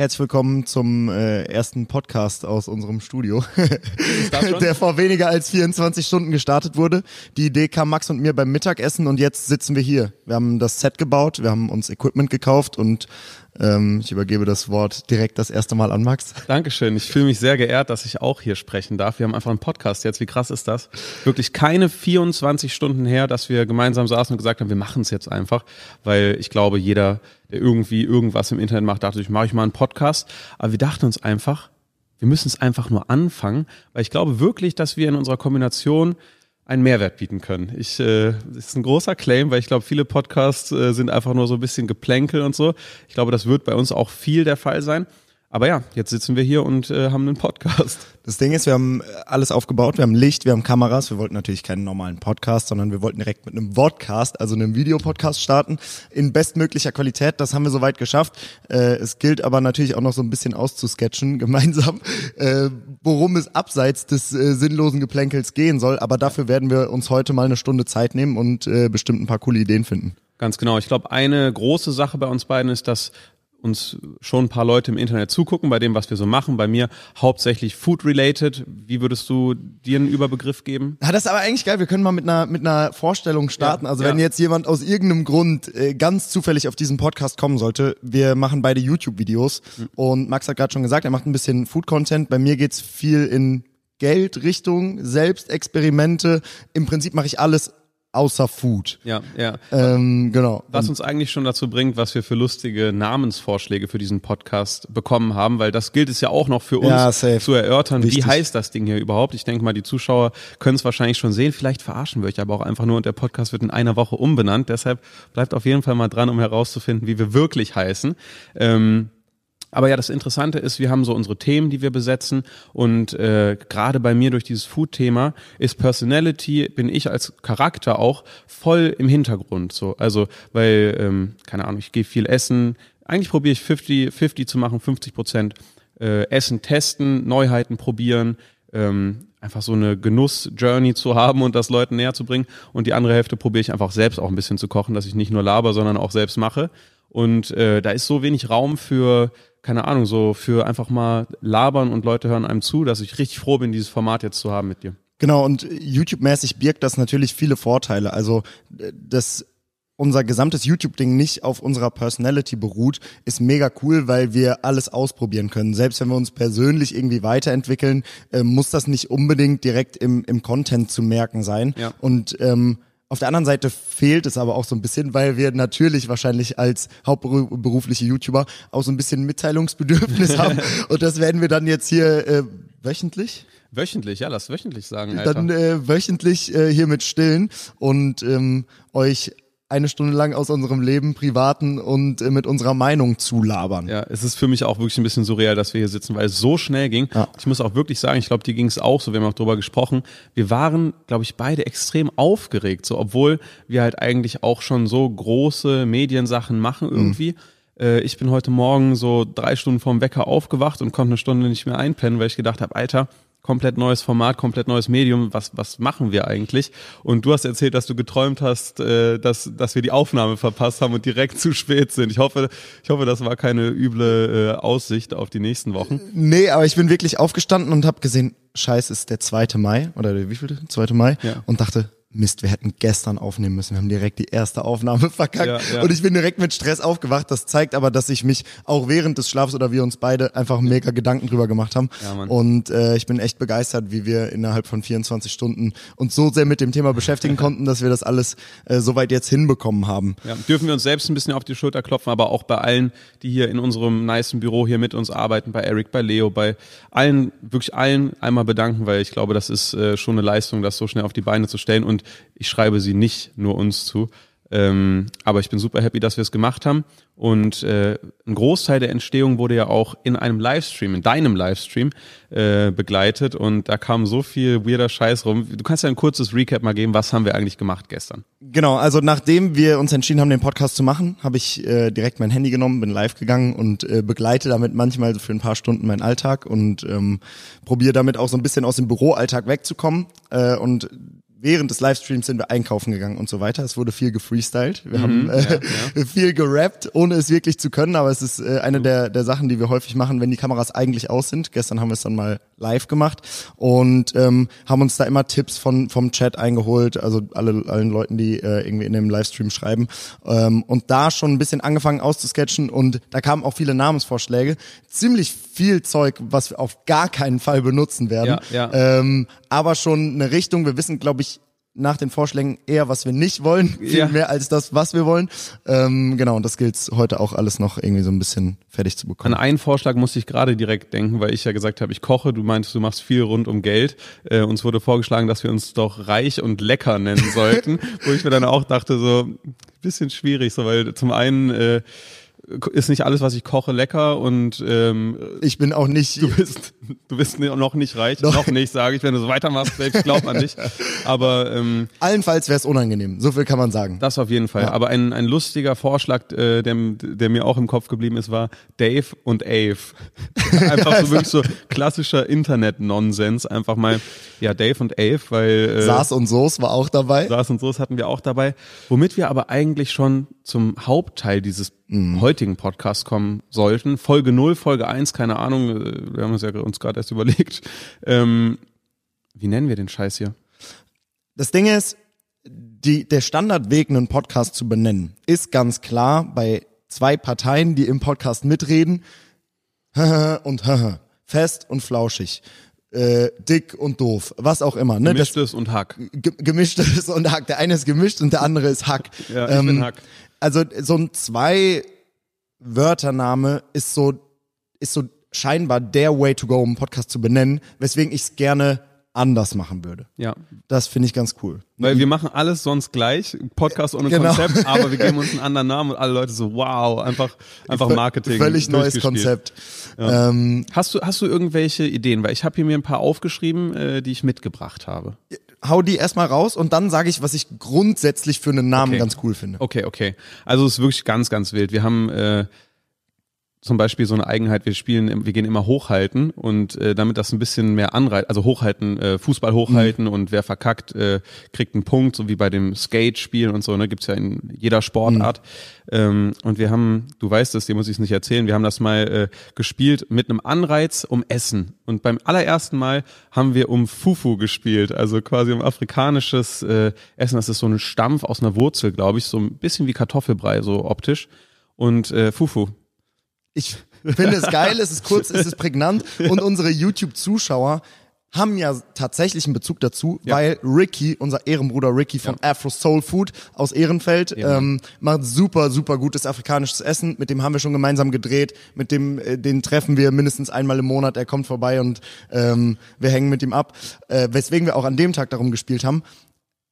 Herzlich willkommen zum äh, ersten Podcast aus unserem Studio, der vor weniger als 24 Stunden gestartet wurde. Die Idee kam Max und mir beim Mittagessen und jetzt sitzen wir hier. Wir haben das Set gebaut, wir haben uns Equipment gekauft und ähm, ich übergebe das Wort direkt das erste Mal an Max. Dankeschön. Ich fühle mich sehr geehrt, dass ich auch hier sprechen darf. Wir haben einfach einen Podcast jetzt. Wie krass ist das? Wirklich keine 24 Stunden her, dass wir gemeinsam saßen und gesagt haben, wir machen es jetzt einfach, weil ich glaube, jeder der irgendwie irgendwas im Internet macht, dachte ich, mache ich mal einen Podcast. Aber wir dachten uns einfach, wir müssen es einfach nur anfangen, weil ich glaube wirklich, dass wir in unserer Kombination einen Mehrwert bieten können. Ich, äh, das ist ein großer Claim, weil ich glaube, viele Podcasts äh, sind einfach nur so ein bisschen Geplänkel und so. Ich glaube, das wird bei uns auch viel der Fall sein. Aber ja, jetzt sitzen wir hier und äh, haben einen Podcast. Das Ding ist, wir haben alles aufgebaut, wir haben Licht, wir haben Kameras, wir wollten natürlich keinen normalen Podcast, sondern wir wollten direkt mit einem Vodcast, also einem Videopodcast starten, in bestmöglicher Qualität. Das haben wir soweit geschafft. Äh, es gilt aber natürlich auch noch so ein bisschen auszusketchen gemeinsam, äh, worum es abseits des äh, sinnlosen Geplänkels gehen soll. Aber dafür werden wir uns heute mal eine Stunde Zeit nehmen und äh, bestimmt ein paar coole Ideen finden. Ganz genau. Ich glaube, eine große Sache bei uns beiden ist, dass uns schon ein paar Leute im Internet zugucken bei dem, was wir so machen. Bei mir hauptsächlich Food-related. Wie würdest du dir einen Überbegriff geben? Ja, das ist aber eigentlich geil. Wir können mal mit einer, mit einer Vorstellung starten. Ja, also wenn ja. jetzt jemand aus irgendeinem Grund äh, ganz zufällig auf diesen Podcast kommen sollte, wir machen beide YouTube-Videos mhm. und Max hat gerade schon gesagt, er macht ein bisschen Food-Content. Bei mir geht's viel in Geldrichtung, Selbstexperimente. Im Prinzip mache ich alles außer Food. Ja, ja. Ähm, genau. Was uns eigentlich schon dazu bringt, was wir für lustige Namensvorschläge für diesen Podcast bekommen haben, weil das gilt es ja auch noch für uns ja, zu erörtern. Wichtig. Wie heißt das Ding hier überhaupt? Ich denke mal, die Zuschauer können es wahrscheinlich schon sehen. Vielleicht verarschen wir euch aber auch einfach nur und der Podcast wird in einer Woche umbenannt. Deshalb bleibt auf jeden Fall mal dran, um herauszufinden, wie wir wirklich heißen. Ähm, aber ja, das Interessante ist, wir haben so unsere Themen, die wir besetzen und äh, gerade bei mir durch dieses Food-Thema ist Personality, bin ich als Charakter auch voll im Hintergrund. So, also weil ähm, keine Ahnung, ich gehe viel essen. Eigentlich probiere ich 50 50 zu machen, 50 Prozent äh, Essen testen, Neuheiten probieren. Ähm, einfach so eine Genuss-Journey zu haben und das Leuten näher zu bringen. Und die andere Hälfte probiere ich einfach selbst auch ein bisschen zu kochen, dass ich nicht nur laber, sondern auch selbst mache. Und äh, da ist so wenig Raum für keine Ahnung, so für einfach mal labern und Leute hören einem zu, dass ich richtig froh bin, dieses Format jetzt zu haben mit dir. Genau, und YouTube-mäßig birgt das natürlich viele Vorteile. Also das unser gesamtes YouTube-Ding nicht auf unserer Personality beruht, ist mega cool, weil wir alles ausprobieren können. Selbst wenn wir uns persönlich irgendwie weiterentwickeln, äh, muss das nicht unbedingt direkt im, im Content zu merken sein. Ja. Und ähm, auf der anderen Seite fehlt es aber auch so ein bisschen, weil wir natürlich wahrscheinlich als hauptberufliche YouTuber auch so ein bisschen Mitteilungsbedürfnis haben. Und das werden wir dann jetzt hier äh, wöchentlich. Wöchentlich, ja, lass wöchentlich sagen. Alter. Dann äh, wöchentlich äh, hier mit stillen und ähm, euch eine Stunde lang aus unserem Leben, privaten und äh, mit unserer Meinung zulabern. Ja, es ist für mich auch wirklich ein bisschen surreal, dass wir hier sitzen, weil es so schnell ging. Ja. Ich muss auch wirklich sagen, ich glaube, dir ging es auch so, wir haben auch drüber gesprochen. Wir waren, glaube ich, beide extrem aufgeregt, so obwohl wir halt eigentlich auch schon so große Mediensachen machen irgendwie. Mhm. ich bin heute Morgen so drei Stunden vorm Wecker aufgewacht und konnte eine Stunde nicht mehr einpennen, weil ich gedacht habe, Alter, komplett neues Format, komplett neues Medium. Was, was machen wir eigentlich? Und du hast erzählt, dass du geträumt hast, äh, dass, dass wir die Aufnahme verpasst haben und direkt zu spät sind. Ich hoffe, ich hoffe, das war keine üble äh, Aussicht auf die nächsten Wochen. Nee, aber ich bin wirklich aufgestanden und habe gesehen, scheiß ist der 2. Mai oder wie viel? 2. Mai ja. und dachte, Mist, wir hätten gestern aufnehmen müssen. Wir haben direkt die erste Aufnahme verkackt. Ja, ja. Und ich bin direkt mit Stress aufgewacht. Das zeigt aber, dass ich mich auch während des Schlafs oder wir uns beide einfach mega Gedanken drüber gemacht haben. Ja. Und äh, ich bin echt begeistert, wie wir innerhalb von 24 Stunden uns so sehr mit dem Thema beschäftigen konnten, dass wir das alles äh, soweit jetzt hinbekommen haben. Dürfen wir uns selbst ein bisschen auf die Schulter klopfen, aber auch bei allen, die hier in unserem niceen Büro hier mit uns arbeiten, bei Eric, bei Leo, bei allen, wirklich allen einmal bedanken, weil ich glaube, das ist äh, schon eine Leistung, das so schnell auf die Beine zu stellen. Und ich schreibe sie nicht nur uns zu. Ähm, aber ich bin super happy, dass wir es gemacht haben. Und äh, ein Großteil der Entstehung wurde ja auch in einem Livestream, in deinem Livestream äh, begleitet. Und da kam so viel weirder Scheiß rum. Du kannst ja ein kurzes Recap mal geben, was haben wir eigentlich gemacht gestern? Genau, also nachdem wir uns entschieden haben, den Podcast zu machen, habe ich äh, direkt mein Handy genommen, bin live gegangen und äh, begleite damit manchmal für ein paar Stunden meinen Alltag und ähm, probiere damit auch so ein bisschen aus dem Büroalltag wegzukommen. Äh, und während des Livestreams sind wir einkaufen gegangen und so weiter. Es wurde viel gefreestylt. Wir mhm, haben äh, ja, ja. viel gerappt, ohne es wirklich zu können, aber es ist äh, eine der, der Sachen, die wir häufig machen, wenn die Kameras eigentlich aus sind. Gestern haben wir es dann mal live gemacht und ähm, haben uns da immer Tipps von vom Chat eingeholt, also alle allen Leuten, die äh, irgendwie in dem Livestream schreiben ähm, und da schon ein bisschen angefangen auszusketchen und da kamen auch viele Namensvorschläge. Ziemlich viel Zeug, was wir auf gar keinen Fall benutzen werden. Ja, ja. Ähm, aber schon eine Richtung. Wir wissen, glaube ich, nach den Vorschlägen eher, was wir nicht wollen, viel ja. mehr als das, was wir wollen. Ähm, genau, und das gilt heute auch alles noch irgendwie so ein bisschen fertig zu bekommen. An einen Vorschlag musste ich gerade direkt denken, weil ich ja gesagt habe, ich koche, du meintest, du machst viel rund um Geld. Äh, uns wurde vorgeschlagen, dass wir uns doch reich und lecker nennen sollten, wo ich mir dann auch dachte, so, bisschen schwierig, so, weil zum einen äh, ist nicht alles, was ich koche, lecker und ähm, ich bin auch nicht. Du bist, du bist noch nicht reich, noch, noch nicht, sage ich. Wenn du so weitermachst, selbst glaubt man nicht. Aber ähm, allenfalls wäre es unangenehm. So viel kann man sagen. Das auf jeden Fall. Ja. Aber ein, ein lustiger Vorschlag, äh, der, der mir auch im Kopf geblieben ist, war Dave und Ave. Einfach so wirklich so klassischer Internet-Nonsens. Einfach mal, ja, Dave und Ave, weil äh, Saas und Soos war auch dabei. Saas und Soos hatten wir auch dabei. Womit wir aber eigentlich schon zum Hauptteil dieses mhm. heutigen Podcasts kommen sollten. Folge 0, Folge 1, keine Ahnung, äh, wir haben uns ja uns gerade erst überlegt. Ähm, wie nennen wir den Scheiß hier? Das Ding ist, die, der Standardweg, einen Podcast zu benennen, ist ganz klar bei zwei Parteien, die im Podcast mitreden. und fest und flauschig. Äh, dick und doof, was auch immer. Ne? Gemischtes das, und Hack. Gemischtes und Hack. Der eine ist gemischt und der andere ist Hack. ja, ich ähm, bin Hack also so ein zwei Wörtername ist so ist so scheinbar der Way to go, um einen Podcast zu benennen, weswegen ich es gerne anders machen würde. Ja. Das finde ich ganz cool. Weil wir machen alles sonst gleich, Podcast ohne genau. Konzept, aber wir geben uns einen anderen Namen und alle Leute so, wow, einfach, einfach Marketing. Völlig neues Konzept. Ja. Ähm, hast du, hast du irgendwelche Ideen? Weil ich habe hier mir ein paar aufgeschrieben, äh, die ich mitgebracht habe hau die erstmal raus und dann sage ich, was ich grundsätzlich für einen Namen okay. ganz cool finde. Okay, okay. Also es ist wirklich ganz, ganz wild. Wir haben äh, zum Beispiel so eine Eigenheit, wir spielen, wir gehen immer hochhalten und äh, damit das ein bisschen mehr anreizt, also hochhalten, äh, Fußball hochhalten mhm. und wer verkackt, äh, kriegt einen Punkt, so wie bei dem Skate-Spiel und so, ne, gibt's ja in jeder Sportart. Mhm. Ähm, und wir haben, du weißt es, dir muss ich es nicht erzählen, wir haben das mal äh, gespielt mit einem Anreiz um Essen. Und beim allerersten Mal haben wir um Fufu gespielt, also quasi um afrikanisches äh, Essen. Das ist so ein Stampf aus einer Wurzel, glaube ich, so ein bisschen wie Kartoffelbrei, so optisch. Und äh, Fufu, ich finde es geil, es ist kurz, es ist prägnant und unsere YouTube-Zuschauer haben ja tatsächlich einen Bezug dazu, ja. weil Ricky, unser Ehrenbruder Ricky von ja. Afro Soul Food aus Ehrenfeld, ja. ähm, macht super, super gutes afrikanisches Essen. Mit dem haben wir schon gemeinsam gedreht. Mit dem, äh, den treffen wir mindestens einmal im Monat. Er kommt vorbei und ähm, wir hängen mit ihm ab. Äh, weswegen wir auch an dem Tag darum gespielt haben.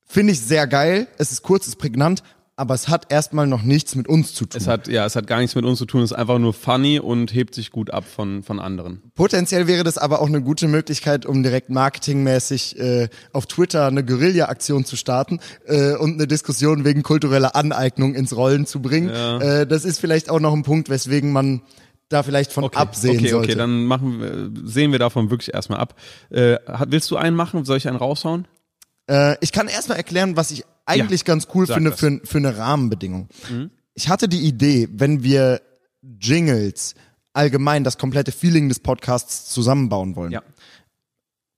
Finde ich sehr geil. Es ist kurz, es ist prägnant aber es hat erstmal noch nichts mit uns zu tun. Es hat, ja, es hat gar nichts mit uns zu tun, es ist einfach nur funny und hebt sich gut ab von, von anderen. Potenziell wäre das aber auch eine gute Möglichkeit, um direkt marketingmäßig äh, auf Twitter eine Guerilla-Aktion zu starten äh, und eine Diskussion wegen kultureller Aneignung ins Rollen zu bringen. Ja. Äh, das ist vielleicht auch noch ein Punkt, weswegen man da vielleicht von okay, absehen okay, sollte. Okay, dann machen wir, sehen wir davon wirklich erstmal ab. Äh, willst du einen machen? Soll ich einen raushauen? Äh, ich kann erstmal erklären, was ich eigentlich ja, ganz cool finde für, für eine Rahmenbedingung. Mhm. Ich hatte die Idee, wenn wir Jingles allgemein das komplette Feeling des Podcasts zusammenbauen wollen. Ja.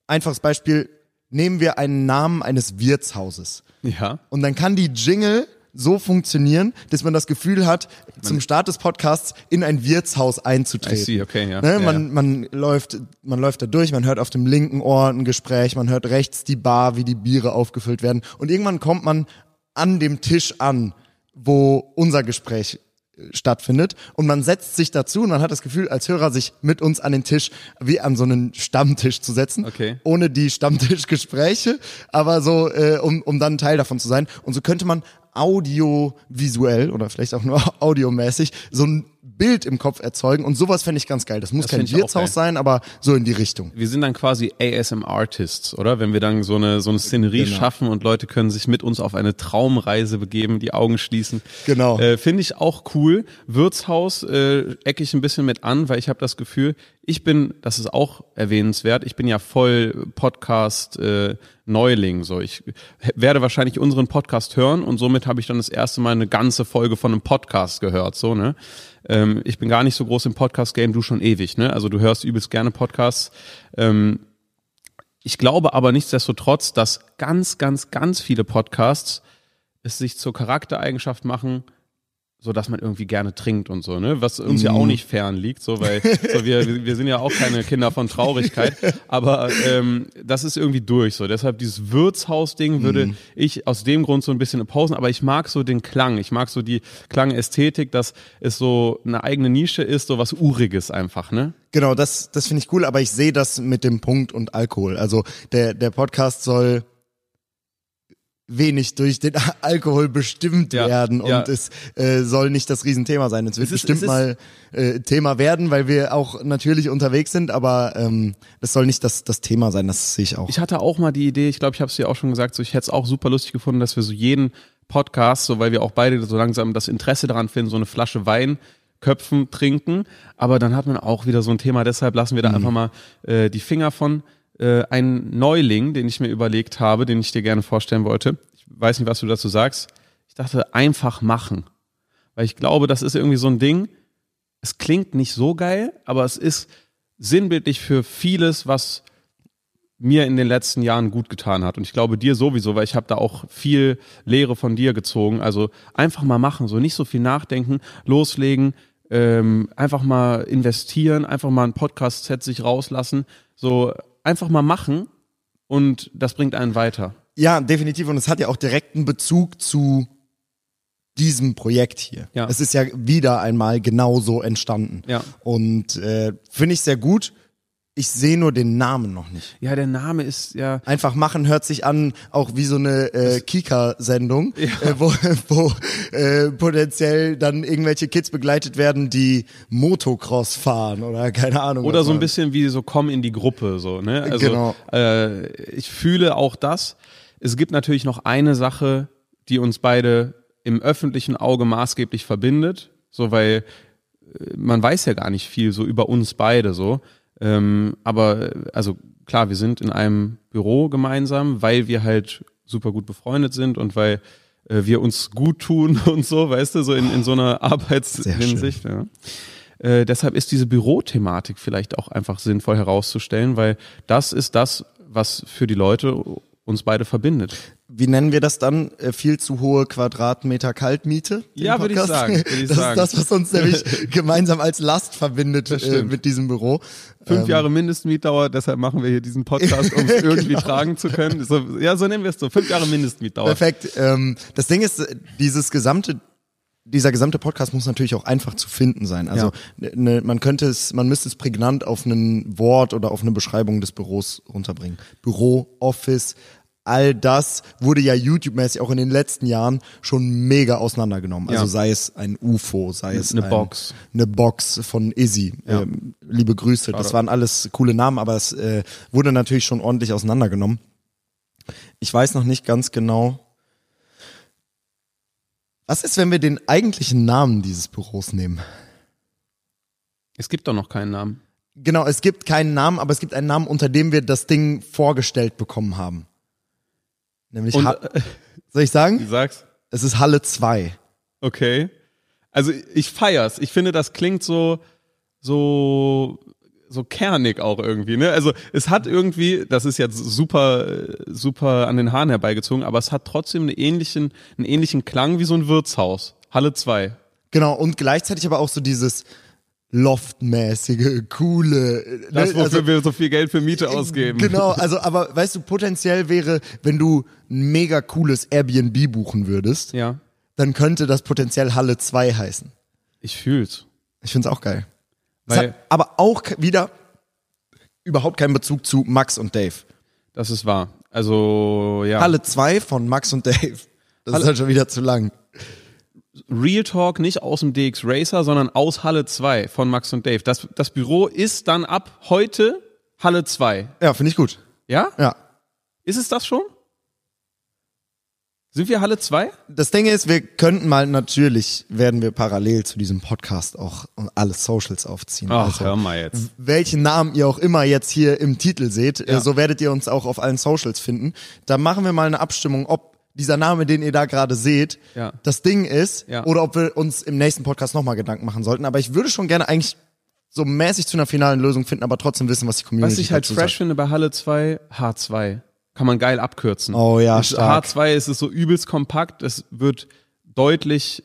Einfaches Beispiel, nehmen wir einen Namen eines Wirtshauses. Ja. Und dann kann die Jingle so funktionieren, dass man das Gefühl hat, zum Start des Podcasts in ein Wirtshaus einzutreten. I see, okay, ja. Ne? Man, ja. man läuft, man läuft da durch, man hört auf dem linken Ohr ein Gespräch, man hört rechts die Bar, wie die Biere aufgefüllt werden. Und irgendwann kommt man an dem Tisch an, wo unser Gespräch äh, stattfindet und man setzt sich dazu und man hat das Gefühl, als Hörer sich mit uns an den Tisch wie an so einen Stammtisch zu setzen, okay. ohne die Stammtischgespräche, aber so, äh, um, um dann Teil davon zu sein. Und so könnte man audiovisuell oder vielleicht auch nur audiomäßig so ein Bild im Kopf erzeugen und sowas fände ich ganz geil. Das muss das kein Wirtshaus sein, aber so in die Richtung. Wir sind dann quasi ASM-Artists, oder? Wenn wir dann so eine, so eine Szenerie genau. schaffen und Leute können sich mit uns auf eine Traumreise begeben, die Augen schließen. Genau. Äh, Finde ich auch cool. Wirtshaus äh, ecke ich ein bisschen mit an, weil ich habe das Gefühl, ich bin, das ist auch erwähnenswert, ich bin ja voll Podcast äh, Neuling. So, ich werde wahrscheinlich unseren Podcast hören und somit habe ich dann das erste Mal eine ganze Folge von einem Podcast gehört. So, ne? Ähm, ich bin gar nicht so groß im Podcast-Game, du schon ewig, ne? Also du hörst übelst gerne Podcasts. Ähm, ich glaube aber nichtsdestotrotz, dass ganz, ganz, ganz viele Podcasts es sich zur Charaktereigenschaft machen, so dass man irgendwie gerne trinkt und so, ne? Was uns mm. ja auch mhm. nicht fern liegt, so weil so wir wir sind ja auch keine Kinder von Traurigkeit, aber ähm, das ist irgendwie durch so. Deshalb dieses Wirtshaus-Ding würde mm. ich aus dem Grund so ein bisschen pausen, aber ich mag so den Klang, ich mag so die Klangästhetik, dass es so eine eigene Nische ist, so was uriges einfach, ne? Genau, das das finde ich cool, aber ich sehe das mit dem Punkt und Alkohol. Also der der Podcast soll wenig durch den Alkohol bestimmt ja, werden und ja. es äh, soll nicht das Riesenthema sein. Es wird es ist, bestimmt es mal äh, Thema werden, weil wir auch natürlich unterwegs sind, aber ähm, das soll nicht das, das Thema sein, das sehe ich auch. Ich hatte auch mal die Idee, ich glaube, ich habe es dir auch schon gesagt, so ich hätte es auch super lustig gefunden, dass wir so jeden Podcast, so weil wir auch beide so langsam das Interesse daran finden, so eine Flasche Wein Köpfen trinken, aber dann hat man auch wieder so ein Thema, deshalb lassen wir da mhm. einfach mal äh, die Finger von äh, ein Neuling, den ich mir überlegt habe, den ich dir gerne vorstellen wollte. Ich weiß nicht, was du dazu sagst. Ich dachte, einfach machen. Weil ich glaube, das ist irgendwie so ein Ding. Es klingt nicht so geil, aber es ist sinnbildlich für vieles, was mir in den letzten Jahren gut getan hat. Und ich glaube dir sowieso, weil ich habe da auch viel Lehre von dir gezogen. Also einfach mal machen, so nicht so viel nachdenken, loslegen, ähm, einfach mal investieren, einfach mal ein Podcast-Set sich rauslassen. So einfach mal machen und das bringt einen weiter. Ja, definitiv. Und es hat ja auch direkten Bezug zu diesem Projekt hier. Ja. Es ist ja wieder einmal genauso entstanden. Ja. Und äh, finde ich sehr gut. Ich sehe nur den Namen noch nicht. Ja, der Name ist ja. Einfach machen hört sich an, auch wie so eine äh, Kika-Sendung, ja. äh, wo, wo äh, potenziell dann irgendwelche Kids begleitet werden, die Motocross fahren oder keine Ahnung. Oder so ein bisschen wie so komm in die Gruppe, so, ne? Also genau. äh, ich fühle auch das. Es gibt natürlich noch eine Sache, die uns beide im öffentlichen Auge maßgeblich verbindet, so weil äh, man weiß ja gar nicht viel so über uns beide so. Ähm, aber also klar, wir sind in einem Büro gemeinsam, weil wir halt super gut befreundet sind und weil äh, wir uns gut tun und so, weißt du, so in, in so einer Arbeitshinsicht. Ja. Äh, deshalb ist diese Bürothematik vielleicht auch einfach sinnvoll herauszustellen, weil das ist das, was für die Leute uns beide verbindet. Wie nennen wir das dann? Äh, viel zu hohe Quadratmeter Kaltmiete? Ja, würde ich sagen. Würd ich das sagen. ist das, was uns nämlich gemeinsam als Last verbindet äh, mit diesem Büro. Fünf ähm, Jahre Mindestmietdauer, deshalb machen wir hier diesen Podcast, um es irgendwie genau. tragen zu können. So, ja, so nennen wir es so. Fünf Jahre Mindestmietdauer. Perfekt. Ähm, das Ding ist, dieses gesamte dieser gesamte Podcast muss natürlich auch einfach zu finden sein. Also ja. ne, man könnte es, man müsste es prägnant auf ein Wort oder auf eine Beschreibung des Büros runterbringen. Büro, Office, all das wurde ja YouTube-mäßig auch in den letzten Jahren schon mega auseinandergenommen. Also ja. sei es ein UFO, sei es eine ein, Box, eine Box von Izzy. Ja. Ähm, liebe Grüße. Das waren alles coole Namen, aber es äh, wurde natürlich schon ordentlich auseinandergenommen. Ich weiß noch nicht ganz genau. Was ist, wenn wir den eigentlichen Namen dieses Büros nehmen? Es gibt doch noch keinen Namen. Genau, es gibt keinen Namen, aber es gibt einen Namen, unter dem wir das Ding vorgestellt bekommen haben. Nämlich, Und, äh, soll ich sagen? Du sagst. Es ist Halle 2. Okay. Also ich feier's. Ich finde, das klingt so, so, so kernig auch irgendwie, ne? Also es hat irgendwie, das ist jetzt super, super an den Haaren herbeigezogen, aber es hat trotzdem einen ähnlichen, einen ähnlichen Klang wie so ein Wirtshaus. Halle 2. Genau, und gleichzeitig aber auch so dieses, loftmäßige, coole. Ne? Das, wofür also, wir so viel Geld für Miete ausgeben. Genau, also aber weißt du, potenziell wäre, wenn du ein mega cooles Airbnb buchen würdest, ja. dann könnte das potenziell Halle 2 heißen. Ich fühl's. Ich find's auch geil. Weil, aber auch wieder überhaupt keinen Bezug zu Max und Dave. Das ist wahr. Also, ja. Halle 2 von Max und Dave. Das Halle, ist halt schon wieder zu lang. Real Talk nicht aus dem DX Racer, sondern aus Halle 2 von Max und Dave. Das, das Büro ist dann ab heute Halle 2. Ja, finde ich gut. Ja? Ja. Ist es das schon? Sind wir Halle 2? Das Ding ist, wir könnten mal natürlich, werden wir parallel zu diesem Podcast auch alle Socials aufziehen. Ach, also, hör mal jetzt. Welchen Namen ihr auch immer jetzt hier im Titel seht, ja. so werdet ihr uns auch auf allen Socials finden. Da machen wir mal eine Abstimmung, ob dieser Name, den ihr da gerade seht, ja. das Ding ist ja. oder ob wir uns im nächsten Podcast nochmal Gedanken machen sollten. Aber ich würde schon gerne eigentlich so mäßig zu einer finalen Lösung finden, aber trotzdem wissen, was die Community Was ich halt fresh sagt. finde bei Halle 2, H2 kann man geil abkürzen. Oh ja, stark. H2 ist es so übelst kompakt, es wird deutlich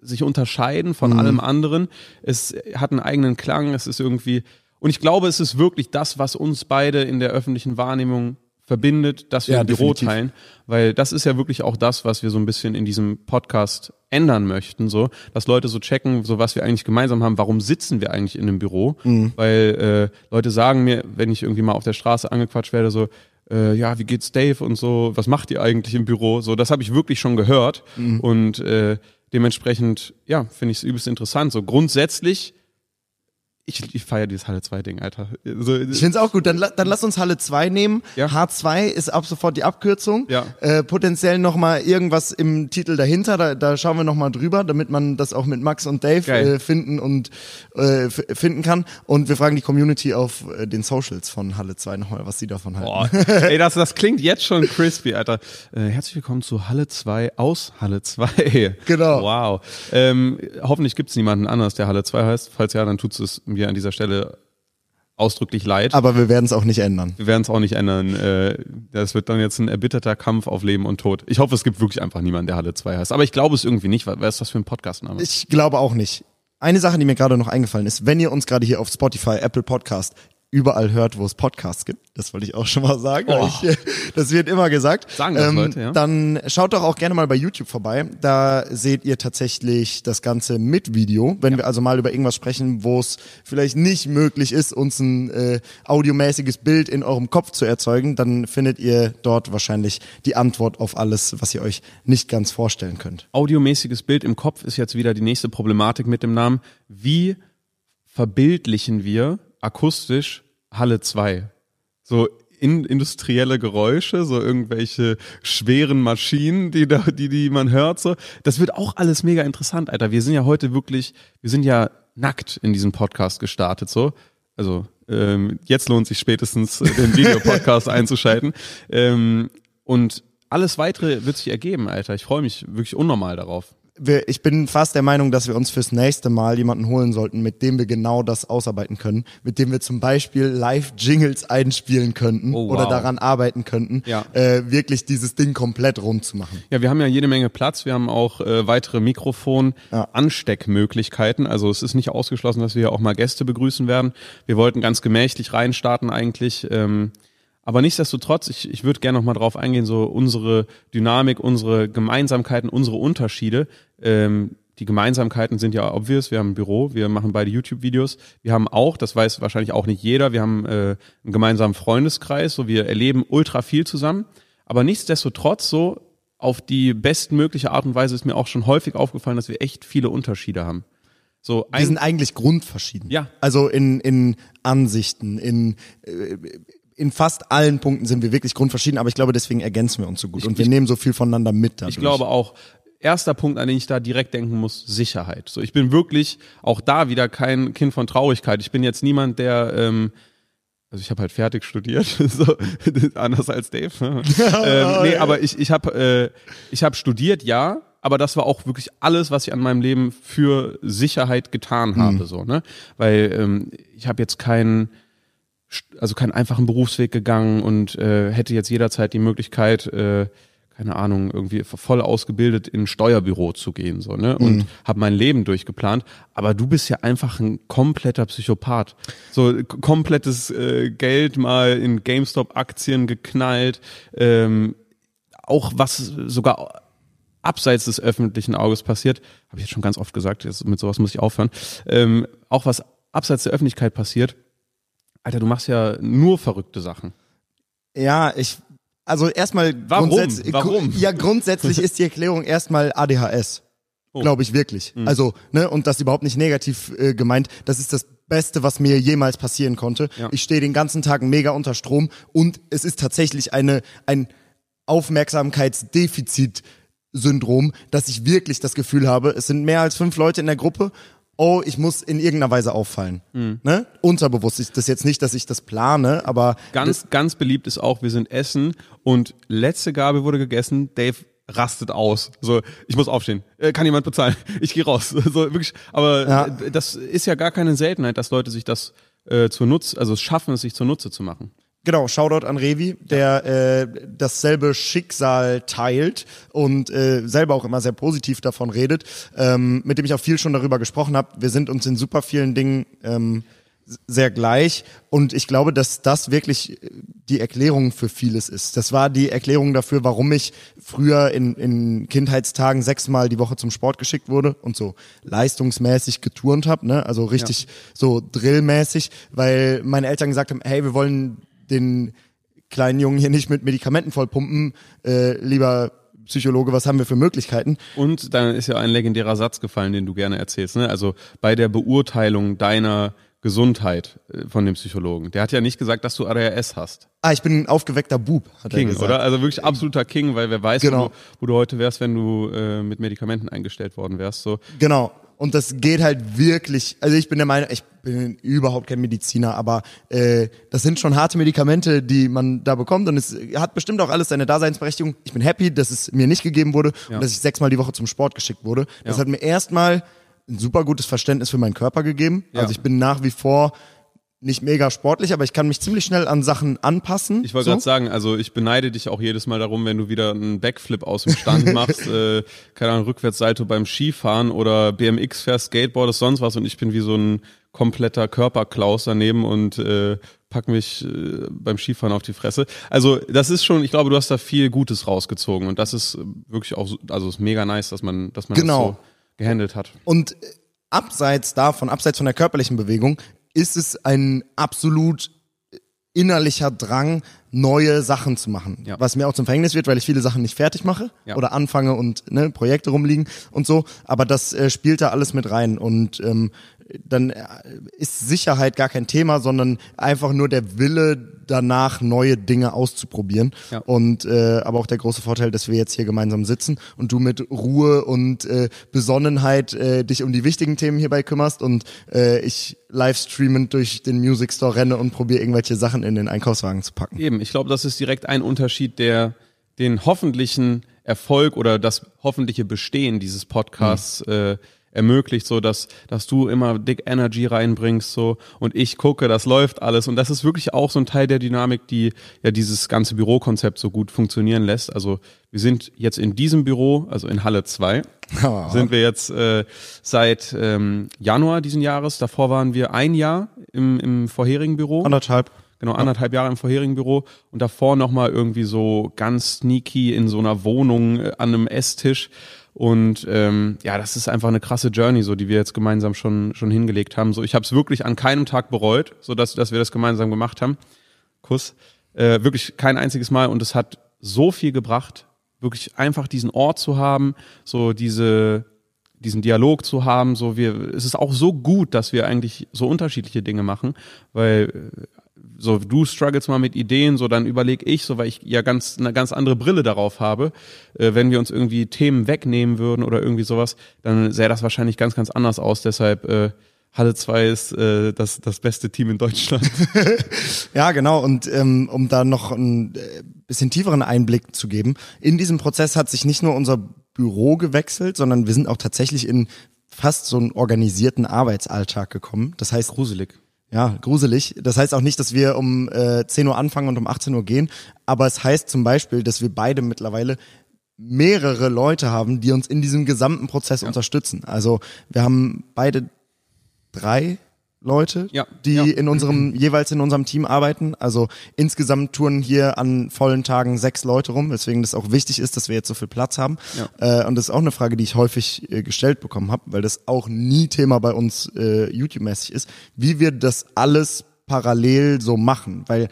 sich unterscheiden von mhm. allem anderen. Es hat einen eigenen Klang, es ist irgendwie und ich glaube, es ist wirklich das, was uns beide in der öffentlichen Wahrnehmung verbindet, dass wir ja, ein Büro definitiv. teilen, weil das ist ja wirklich auch das, was wir so ein bisschen in diesem Podcast ändern möchten, so, dass Leute so checken, so was wir eigentlich gemeinsam haben, warum sitzen wir eigentlich in einem Büro, mhm. weil äh, Leute sagen mir, wenn ich irgendwie mal auf der Straße angequatscht werde, so, äh, ja, wie geht's Dave und so, was macht ihr eigentlich im Büro? So, das habe ich wirklich schon gehört mhm. und äh, dementsprechend, ja, finde ich es übelst interessant. So grundsätzlich ich, ich feiere dieses Halle 2 Ding, Alter. So, ich find's auch gut. Dann, dann lass uns Halle 2 nehmen. Ja. H2 ist ab sofort die Abkürzung. Ja. Äh, potenziell nochmal irgendwas im Titel dahinter. Da, da schauen wir nochmal drüber, damit man das auch mit Max und Dave äh, finden und äh, finden kann. Und wir fragen die Community auf äh, den Socials von Halle 2 nochmal, was sie davon halten. Boah. Ey, das, das klingt jetzt schon crispy, Alter. Äh, herzlich willkommen zu Halle 2 aus Halle 2. Genau. Wow. Ähm, hoffentlich gibt's niemanden anders, der Halle 2 heißt. Falls ja, dann tut's es mir an dieser Stelle ausdrücklich leid. Aber wir werden es auch nicht ändern. Wir werden es auch nicht ändern. Äh, das wird dann jetzt ein erbitterter Kampf auf Leben und Tod. Ich hoffe, es gibt wirklich einfach niemanden, der Halle 2 heißt. Aber ich glaube es irgendwie nicht. Was ist das für ein Podcast-Name? Ich glaube auch nicht. Eine Sache, die mir gerade noch eingefallen ist, wenn ihr uns gerade hier auf Spotify, Apple Podcast, überall hört, wo es Podcasts gibt. Das wollte ich auch schon mal sagen. Oh. Ich, das wird immer gesagt. Sagen das ähm, Leute, ja. Dann schaut doch auch gerne mal bei YouTube vorbei. Da seht ihr tatsächlich das Ganze mit Video. Wenn ja. wir also mal über irgendwas sprechen, wo es vielleicht nicht möglich ist, uns ein äh, audiomäßiges Bild in eurem Kopf zu erzeugen, dann findet ihr dort wahrscheinlich die Antwort auf alles, was ihr euch nicht ganz vorstellen könnt. Audiomäßiges Bild im Kopf ist jetzt wieder die nächste Problematik mit dem Namen. Wie verbildlichen wir akustisch Halle 2. So in, industrielle Geräusche, so irgendwelche schweren Maschinen, die da, die, die man hört, so. Das wird auch alles mega interessant, Alter. Wir sind ja heute wirklich, wir sind ja nackt in diesem Podcast gestartet, so. Also, ähm, jetzt lohnt sich spätestens, äh, den Videopodcast einzuschalten. Ähm, und alles weitere wird sich ergeben, Alter. Ich freue mich wirklich unnormal darauf wir, ich bin fast der Meinung, dass wir uns fürs nächste Mal jemanden holen sollten, mit dem wir genau das ausarbeiten können, mit dem wir zum Beispiel Live-Jingles einspielen könnten oh, wow. oder daran arbeiten könnten, ja. äh, wirklich dieses Ding komplett rund zu machen. Ja, wir haben ja jede Menge Platz, wir haben auch äh, weitere Mikrofon-Ansteckmöglichkeiten, also es ist nicht ausgeschlossen, dass wir ja auch mal Gäste begrüßen werden. Wir wollten ganz gemächlich reinstarten eigentlich. Ähm, aber nichtsdestotrotz, ich, ich würde gerne noch mal drauf eingehen, so unsere Dynamik, unsere Gemeinsamkeiten, unsere Unterschiede. Ähm, die Gemeinsamkeiten sind ja obvious. Wir haben ein Büro, wir machen beide YouTube-Videos. Wir haben auch, das weiß wahrscheinlich auch nicht jeder, wir haben äh, einen gemeinsamen Freundeskreis, so wir erleben ultra viel zusammen. Aber nichtsdestotrotz so auf die bestmögliche Art und Weise ist mir auch schon häufig aufgefallen, dass wir echt viele Unterschiede haben. So wir sind eigentlich grundverschieden. Ja. Also in, in Ansichten, in äh, in fast allen Punkten sind wir wirklich grundverschieden, aber ich glaube, deswegen ergänzen wir uns so gut ich, und wir ich, nehmen so viel voneinander mit. Dadurch. Ich glaube auch, erster Punkt, an den ich da direkt denken muss, Sicherheit. So, ich bin wirklich auch da wieder kein Kind von Traurigkeit. Ich bin jetzt niemand, der ähm, also ich habe halt fertig studiert, so anders als Dave. Ne? ähm, nee, aber ich ich habe äh, ich habe studiert, ja, aber das war auch wirklich alles, was ich an meinem Leben für Sicherheit getan habe, mhm. so ne, weil ähm, ich habe jetzt keinen also keinen einfachen Berufsweg gegangen und äh, hätte jetzt jederzeit die Möglichkeit, äh, keine Ahnung, irgendwie voll ausgebildet in ein Steuerbüro zu gehen, so, ne? Und mhm. habe mein Leben durchgeplant. Aber du bist ja einfach ein kompletter Psychopath. So komplettes äh, Geld mal in GameStop-Aktien geknallt, ähm, auch was sogar abseits des öffentlichen Auges passiert, habe ich jetzt schon ganz oft gesagt, jetzt, mit sowas muss ich aufhören, ähm, auch was abseits der Öffentlichkeit passiert, Alter, du machst ja nur verrückte Sachen. Ja, ich, also erstmal Warum? Grundsätzlich, Warum? Ja, grundsätzlich ist die Erklärung erstmal ADHS. Oh. Glaube ich wirklich. Mhm. Also, ne, und das überhaupt nicht negativ äh, gemeint. Das ist das Beste, was mir jemals passieren konnte. Ja. Ich stehe den ganzen Tag mega unter Strom und es ist tatsächlich eine, ein Aufmerksamkeitsdefizit Syndrom, dass ich wirklich das Gefühl habe, es sind mehr als fünf Leute in der Gruppe oh, ich muss in irgendeiner Weise auffallen. Mhm. Ne? Unterbewusst ist das jetzt nicht, dass ich das plane, aber. Ganz, ganz beliebt ist auch, wir sind essen und letzte Gabe wurde gegessen, Dave rastet aus. So, ich muss aufstehen. Äh, kann jemand bezahlen? Ich gehe raus. So, wirklich. Aber ja. das ist ja gar keine Seltenheit, dass Leute sich das äh, zur Nutz, also es schaffen, es sich zur Nutze zu machen. Genau, Shoutout an Revi, der äh, dasselbe Schicksal teilt und äh, selber auch immer sehr positiv davon redet, ähm, mit dem ich auch viel schon darüber gesprochen habe. Wir sind uns in super vielen Dingen ähm, sehr gleich und ich glaube, dass das wirklich die Erklärung für vieles ist. Das war die Erklärung dafür, warum ich früher in, in Kindheitstagen sechsmal die Woche zum Sport geschickt wurde und so leistungsmäßig geturnt habe, ne? also richtig ja. so drillmäßig, weil meine Eltern gesagt haben, hey, wir wollen den kleinen Jungen hier nicht mit Medikamenten vollpumpen, äh, lieber Psychologe, was haben wir für Möglichkeiten? Und dann ist ja ein legendärer Satz gefallen, den du gerne erzählst. Ne? Also bei der Beurteilung deiner Gesundheit äh, von dem Psychologen. Der hat ja nicht gesagt, dass du ADHS hast. Ah, ich bin ein aufgeweckter Bub, hat King, er gesagt. oder? Also wirklich absoluter King, weil wer weiß, genau. wo, du, wo, du, heute wärst, wenn du äh, mit Medikamenten eingestellt worden wärst. So. Genau. Und das geht halt wirklich, also ich bin der Meinung, ich bin überhaupt kein Mediziner, aber äh, das sind schon harte Medikamente, die man da bekommt und es hat bestimmt auch alles seine Daseinsberechtigung. Ich bin happy, dass es mir nicht gegeben wurde ja. und dass ich sechsmal die Woche zum Sport geschickt wurde. Das ja. hat mir erstmal ein super gutes Verständnis für meinen Körper gegeben. Also ich bin nach wie vor nicht mega sportlich, aber ich kann mich ziemlich schnell an Sachen anpassen. Ich wollte so. gerade sagen, also ich beneide dich auch jedes Mal darum, wenn du wieder einen Backflip aus dem Stand machst, äh, keine Ahnung, Rückwärtssalto beim Skifahren oder BMX fährst, Skateboardest, sonst was und ich bin wie so ein kompletter Körperklaus daneben und äh, pack mich äh, beim Skifahren auf die Fresse. Also das ist schon, ich glaube, du hast da viel Gutes rausgezogen und das ist wirklich auch, also ist mega nice, dass man, dass man genau. das so gehandelt hat. Und abseits davon, abseits von der körperlichen Bewegung, ist es ein absolut innerlicher Drang, neue Sachen zu machen. Ja. Was mir auch zum Verhängnis wird, weil ich viele Sachen nicht fertig mache ja. oder anfange und ne, Projekte rumliegen und so. Aber das äh, spielt da alles mit rein. Und ähm, dann äh, ist Sicherheit gar kein Thema, sondern einfach nur der Wille danach, neue Dinge auszuprobieren. Ja. Und äh, aber auch der große Vorteil, dass wir jetzt hier gemeinsam sitzen und du mit Ruhe und äh, Besonnenheit äh, dich um die wichtigen Themen hierbei kümmerst und äh, ich livestreamend durch den Music Store renne und probiere irgendwelche Sachen in den Einkaufswagen zu packen. Eben, ich glaube, das ist direkt ein Unterschied, der den hoffentlichen Erfolg oder das hoffentliche Bestehen dieses Podcasts mhm. äh, ermöglicht, so dass, dass du immer dick Energy reinbringst, so und ich gucke, das läuft alles. Und das ist wirklich auch so ein Teil der Dynamik, die ja dieses ganze Bürokonzept so gut funktionieren lässt. Also wir sind jetzt in diesem Büro, also in Halle 2, oh. sind wir jetzt äh, seit ähm, Januar diesen Jahres. Davor waren wir ein Jahr im, im vorherigen Büro. Anderthalb. Genau, anderthalb Jahre im vorherigen Büro und davor nochmal irgendwie so ganz sneaky in so einer Wohnung äh, an einem Esstisch. Und ähm, ja, das ist einfach eine krasse Journey, so die wir jetzt gemeinsam schon schon hingelegt haben. So, ich habe es wirklich an keinem Tag bereut, so dass dass wir das gemeinsam gemacht haben. Kuss, äh, wirklich kein einziges Mal. Und es hat so viel gebracht, wirklich einfach diesen Ort zu haben, so diese diesen Dialog zu haben, so wir, es ist auch so gut, dass wir eigentlich so unterschiedliche Dinge machen, weil so du struggles mal mit Ideen, so dann überlege ich, so weil ich ja ganz eine ganz andere Brille darauf habe, äh, wenn wir uns irgendwie Themen wegnehmen würden oder irgendwie sowas, dann sähe das wahrscheinlich ganz ganz anders aus. Deshalb äh, Halle 2 ist äh, das das beste Team in Deutschland. ja, genau. Und ähm, um da noch ein äh, bisschen tieferen Einblick zu geben, in diesem Prozess hat sich nicht nur unser Büro gewechselt, sondern wir sind auch tatsächlich in fast so einen organisierten Arbeitsalltag gekommen. Das heißt gruselig. Ja, gruselig. Das heißt auch nicht, dass wir um äh, 10 Uhr anfangen und um 18 Uhr gehen, aber es heißt zum Beispiel, dass wir beide mittlerweile mehrere Leute haben, die uns in diesem gesamten Prozess ja. unterstützen. Also wir haben beide drei Leute, ja, die ja. in unserem jeweils in unserem Team arbeiten. Also insgesamt touren hier an vollen Tagen sechs Leute rum, weswegen das auch wichtig ist, dass wir jetzt so viel Platz haben. Ja. Äh, und das ist auch eine Frage, die ich häufig äh, gestellt bekommen habe, weil das auch nie Thema bei uns äh, YouTube-mäßig ist, wie wir das alles parallel so machen, weil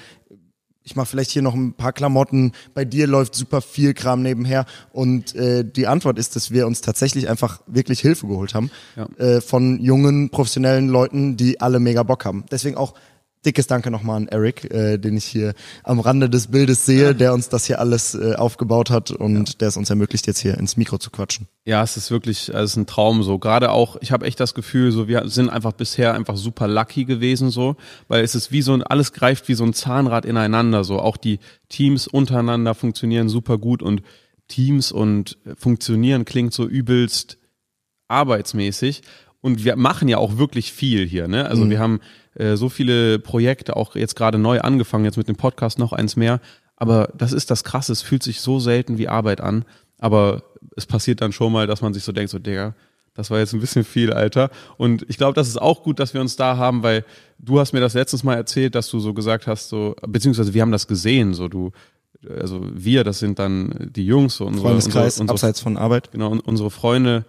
ich mache vielleicht hier noch ein paar Klamotten, bei dir läuft super viel Kram nebenher und äh, die Antwort ist, dass wir uns tatsächlich einfach wirklich Hilfe geholt haben ja. äh, von jungen, professionellen Leuten, die alle mega Bock haben. Deswegen auch dickes Danke nochmal an Eric, äh, den ich hier am Rande des Bildes sehe, der uns das hier alles äh, aufgebaut hat und ja. der es uns ermöglicht, jetzt hier ins Mikro zu quatschen. Ja, es ist wirklich, es ist ein Traum so. Gerade auch, ich habe echt das Gefühl, so wir sind einfach bisher einfach super lucky gewesen so, weil es ist wie so ein, alles greift wie so ein Zahnrad ineinander so. Auch die Teams untereinander funktionieren super gut und Teams und funktionieren klingt so übelst arbeitsmäßig. Und wir machen ja auch wirklich viel hier, ne? Also mhm. wir haben äh, so viele Projekte, auch jetzt gerade neu angefangen, jetzt mit dem Podcast noch eins mehr. Aber das ist das Krasse, es fühlt sich so selten wie Arbeit an. Aber es passiert dann schon mal, dass man sich so denkt, so, Digga, das war jetzt ein bisschen viel, Alter. Und ich glaube, das ist auch gut, dass wir uns da haben, weil du hast mir das letztens mal erzählt, dass du so gesagt hast, so, beziehungsweise wir haben das gesehen, so du, also wir, das sind dann die Jungs, so unsere, Freundeskreis, unsere, abseits von Arbeit. Genau, unsere Freunde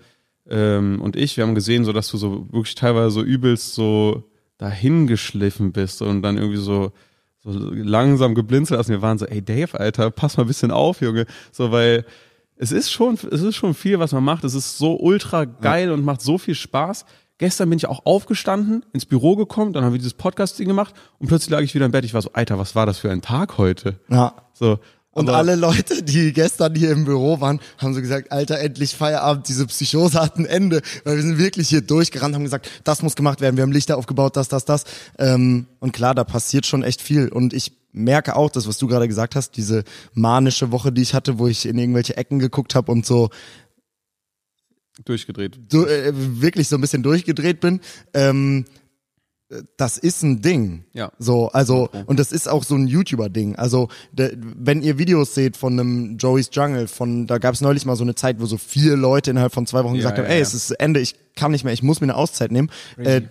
ähm, und ich, wir haben gesehen, so dass du so wirklich teilweise so übelst so dahin geschliffen bist und dann irgendwie so, so langsam geblinzelt hast. Wir waren so, ey Dave, Alter, pass mal ein bisschen auf, Junge. So, weil es ist schon, es ist schon viel, was man macht. Es ist so ultra geil ja. und macht so viel Spaß. Gestern bin ich auch aufgestanden, ins Büro gekommen, dann haben wir dieses Podcast-Ding gemacht und plötzlich lag ich wieder im Bett. Ich war so, Alter, was war das für ein Tag heute? Ja. So, und alle Leute, die gestern hier im Büro waren, haben so gesagt, Alter, endlich Feierabend, diese Psychose hat ein Ende. Weil wir sind wirklich hier durchgerannt, haben gesagt, das muss gemacht werden, wir haben Lichter aufgebaut, das, das, das. Ähm, und klar, da passiert schon echt viel. Und ich merke auch, das, was du gerade gesagt hast, diese manische Woche, die ich hatte, wo ich in irgendwelche Ecken geguckt habe und so durchgedreht. So, äh, wirklich so ein bisschen durchgedreht bin. Ähm, das ist ein Ding. Ja. So, also, und das ist auch so ein YouTuber-Ding. Also, de, wenn ihr Videos seht von einem Joey's Jungle, von, da gab es neulich mal so eine Zeit, wo so vier Leute innerhalb von zwei Wochen ja, gesagt ja, haben, ey, ja. es ist Ende, ich kann nicht mehr, ich muss mir eine Auszeit nehmen. Äh,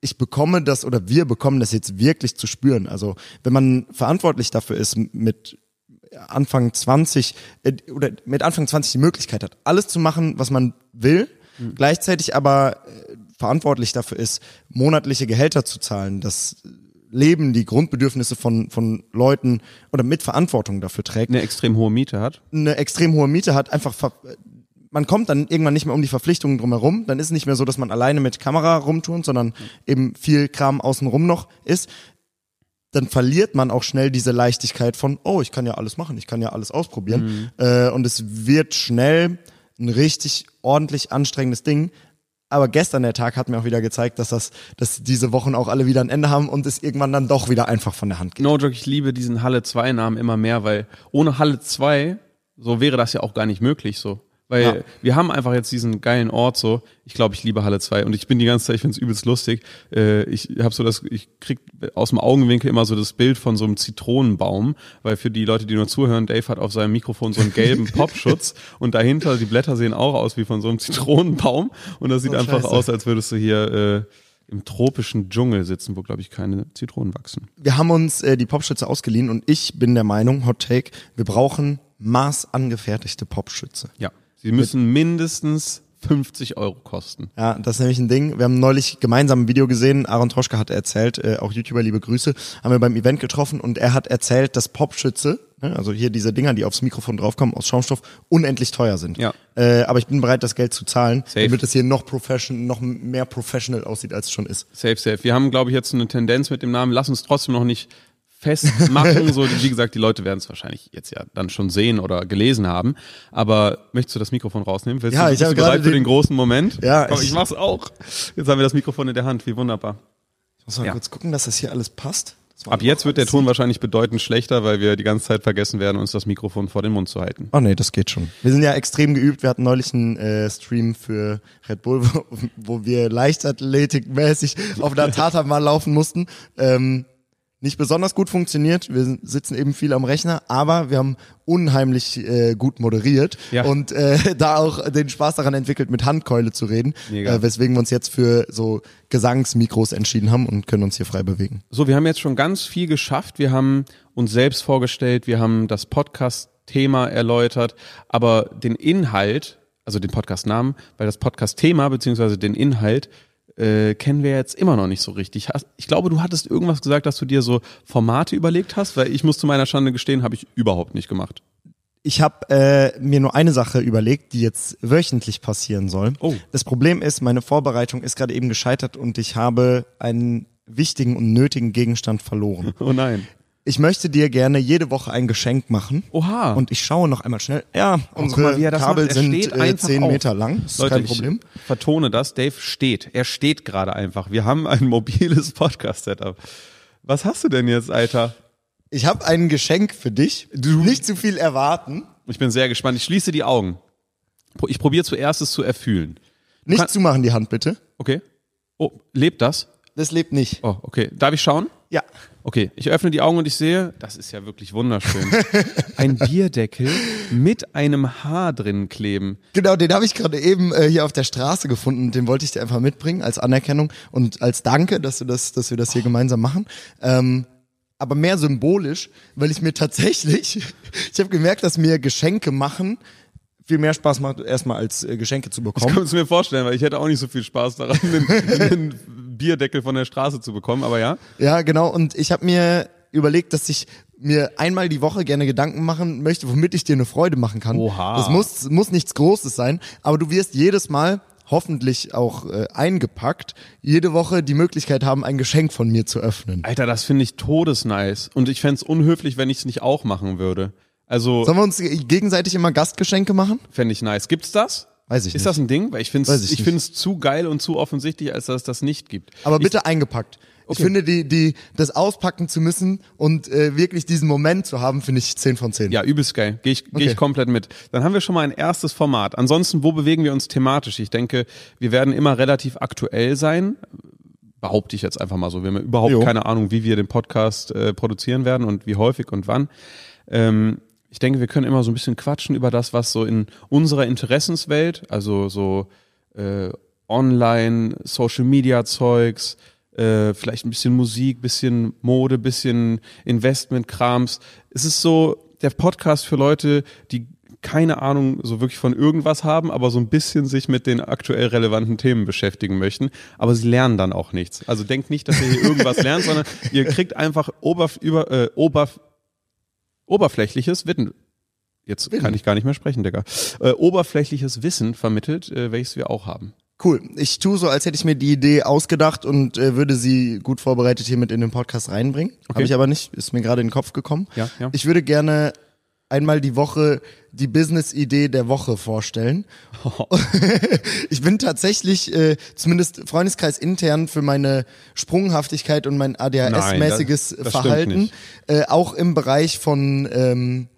ich bekomme das oder wir bekommen das jetzt wirklich zu spüren. Also, wenn man verantwortlich dafür ist, mit Anfang 20 äh, oder mit Anfang 20 die Möglichkeit hat, alles zu machen, was man will, mhm. gleichzeitig aber äh, verantwortlich dafür ist, monatliche Gehälter zu zahlen, das Leben, die Grundbedürfnisse von, von Leuten oder mit Verantwortung dafür trägt. Eine extrem hohe Miete hat. Eine extrem hohe Miete hat, einfach man kommt dann irgendwann nicht mehr um die Verpflichtungen drumherum. Dann ist es nicht mehr so, dass man alleine mit Kamera rumtun, sondern eben viel Kram außenrum noch ist. Dann verliert man auch schnell diese Leichtigkeit von, oh, ich kann ja alles machen, ich kann ja alles ausprobieren. Mhm. Äh, und es wird schnell ein richtig ordentlich anstrengendes Ding, aber gestern der Tag hat mir auch wieder gezeigt, dass das, dass diese Wochen auch alle wieder ein Ende haben und es irgendwann dann doch wieder einfach von der Hand geht. No joke, ich liebe diesen Halle 2 Namen immer mehr, weil ohne Halle 2, so wäre das ja auch gar nicht möglich so. Weil ja. wir haben einfach jetzt diesen geilen Ort so. Ich glaube, ich liebe Halle 2 und ich bin die ganze Zeit, ich finde es übelst lustig. Äh, ich habe so das, ich krieg aus dem Augenwinkel immer so das Bild von so einem Zitronenbaum, weil für die Leute, die nur zuhören, Dave hat auf seinem Mikrofon so einen gelben Popschutz und dahinter, die Blätter sehen auch aus wie von so einem Zitronenbaum und das sieht oh, einfach aus, als würdest du hier äh, im tropischen Dschungel sitzen, wo, glaube ich, keine Zitronen wachsen. Wir haben uns äh, die Popschütze ausgeliehen und ich bin der Meinung, Hot Take, wir brauchen maßangefertigte Popschütze. Ja. Sie müssen mindestens 50 Euro kosten. Ja, das ist nämlich ein Ding. Wir haben neulich gemeinsam ein Video gesehen. Aaron Troschka hat erzählt, äh, auch YouTuber, liebe Grüße, haben wir beim Event getroffen und er hat erzählt, dass Popschütze, ne, also hier diese Dinger, die aufs Mikrofon draufkommen, aus Schaumstoff, unendlich teuer sind. Ja. Äh, aber ich bin bereit, das Geld zu zahlen, safe. damit es hier noch professional, noch mehr professional aussieht, als es schon ist. Safe, safe. Wir haben, glaube ich, jetzt eine Tendenz mit dem Namen. Lass uns trotzdem noch nicht festmachen. so, wie gesagt, die Leute werden es wahrscheinlich jetzt ja dann schon sehen oder gelesen haben. Aber möchtest du das Mikrofon rausnehmen? Willst ja, du, ich habe bereit für den großen Moment? Ja, Komm, ich, ich mach's auch. Jetzt haben wir das Mikrofon in der Hand. Wie wunderbar. Ich muss mal ja. kurz gucken, dass das hier alles passt. Ab jetzt wird der Ton wahrscheinlich bedeutend schlechter, weil wir die ganze Zeit vergessen werden, uns das Mikrofon vor den Mund zu halten. Oh nee, das geht schon. Wir sind ja extrem geübt. Wir hatten neulich einen äh, Stream für Red Bull, wo, wo wir leichtathletikmäßig auf der Tata mal laufen mussten. Ähm, nicht besonders gut funktioniert. Wir sitzen eben viel am Rechner, aber wir haben unheimlich äh, gut moderiert ja. und äh, da auch den Spaß daran entwickelt, mit Handkeule zu reden, äh, weswegen wir uns jetzt für so Gesangsmikros entschieden haben und können uns hier frei bewegen. So, wir haben jetzt schon ganz viel geschafft. Wir haben uns selbst vorgestellt, wir haben das Podcast-Thema erläutert, aber den Inhalt, also den Podcast-Namen, weil das Podcast-Thema beziehungsweise den Inhalt äh, kennen wir jetzt immer noch nicht so richtig. Ich glaube, du hattest irgendwas gesagt, dass du dir so Formate überlegt hast, weil ich muss zu meiner Schande gestehen, habe ich überhaupt nicht gemacht. Ich habe äh, mir nur eine Sache überlegt, die jetzt wöchentlich passieren soll. Oh. Das Problem ist, meine Vorbereitung ist gerade eben gescheitert und ich habe einen wichtigen und nötigen Gegenstand verloren. Oh nein. Ich möchte dir gerne jede Woche ein Geschenk machen. Oha. Und ich schaue noch einmal schnell. Ja, unsere mal, Kabel sind äh, zehn Meter lang. Das ist Leute, kein Problem. Ich vertone das. Dave steht. Er steht gerade einfach. Wir haben ein mobiles Podcast-Setup. Was hast du denn jetzt, Alter? Ich habe ein Geschenk für dich. Du nicht zu viel erwarten. Ich bin sehr gespannt. Ich schließe die Augen. Ich probiere zuerst es zu erfühlen. Nicht Kann zumachen die Hand bitte. Okay. Oh, lebt das? Das lebt nicht. Oh, okay. Darf ich schauen? Ja. Okay, ich öffne die Augen und ich sehe, das ist ja wirklich wunderschön. Ein Bierdeckel mit einem Haar drin kleben. Genau, den habe ich gerade eben äh, hier auf der Straße gefunden. Den wollte ich dir einfach mitbringen als Anerkennung und als Danke, dass du das, dass wir das hier oh. gemeinsam machen. Ähm, aber mehr symbolisch, weil ich mir tatsächlich, ich habe gemerkt, dass mir Geschenke machen viel mehr Spaß macht erstmal als äh, Geschenke zu bekommen. Ich kann es mir vorstellen, weil ich hätte auch nicht so viel Spaß daran, einen, einen Bierdeckel von der Straße zu bekommen, aber ja. Ja, genau. Und ich habe mir überlegt, dass ich mir einmal die Woche gerne Gedanken machen möchte, womit ich dir eine Freude machen kann. Oha. Das muss, muss nichts Großes sein, aber du wirst jedes Mal hoffentlich auch äh, eingepackt, jede Woche die Möglichkeit haben, ein Geschenk von mir zu öffnen. Alter, das finde ich todesnice. Und ich fände es unhöflich, wenn ich es nicht auch machen würde. Also. Sollen wir uns gegenseitig immer Gastgeschenke machen? Fände ich nice. Gibt's das? Weiß ich Ist nicht. das ein Ding? Weil ich finde es ich find's zu geil und zu offensichtlich, als dass es das nicht gibt. Aber bitte ich, eingepackt. Okay. Ich finde, die, die, das auspacken zu müssen und äh, wirklich diesen Moment zu haben, finde ich 10 von 10. Ja, übelst geil. Gehe ich, okay. geh ich komplett mit. Dann haben wir schon mal ein erstes Format. Ansonsten, wo bewegen wir uns thematisch? Ich denke, wir werden immer relativ aktuell sein. Behaupte ich jetzt einfach mal so. Wir haben überhaupt jo. keine Ahnung, wie wir den Podcast äh, produzieren werden und wie häufig und wann. Ähm, ich denke, wir können immer so ein bisschen quatschen über das, was so in unserer Interessenswelt, also so äh, Online, Social Media Zeugs, äh, vielleicht ein bisschen Musik, bisschen Mode, bisschen Investment-Krams. Es ist so der Podcast für Leute, die keine Ahnung so wirklich von irgendwas haben, aber so ein bisschen sich mit den aktuell relevanten Themen beschäftigen möchten. Aber sie lernen dann auch nichts. Also denkt nicht, dass ihr hier irgendwas lernt, sondern ihr kriegt einfach oberf über, äh, oberf oberflächliches Wissen. Jetzt kann ich gar nicht mehr sprechen, Digga. Äh, oberflächliches Wissen vermittelt, äh, welches wir auch haben. Cool. Ich tue so, als hätte ich mir die Idee ausgedacht und äh, würde sie gut vorbereitet hier mit in den Podcast reinbringen. Okay. Habe ich aber nicht, ist mir gerade in den Kopf gekommen. Ja, ja. Ich würde gerne einmal die Woche die Business-Idee der Woche vorstellen. Oh. ich bin tatsächlich, äh, zumindest Freundeskreis intern, für meine Sprunghaftigkeit und mein ADHS-mäßiges Verhalten, äh, auch im Bereich von ähm,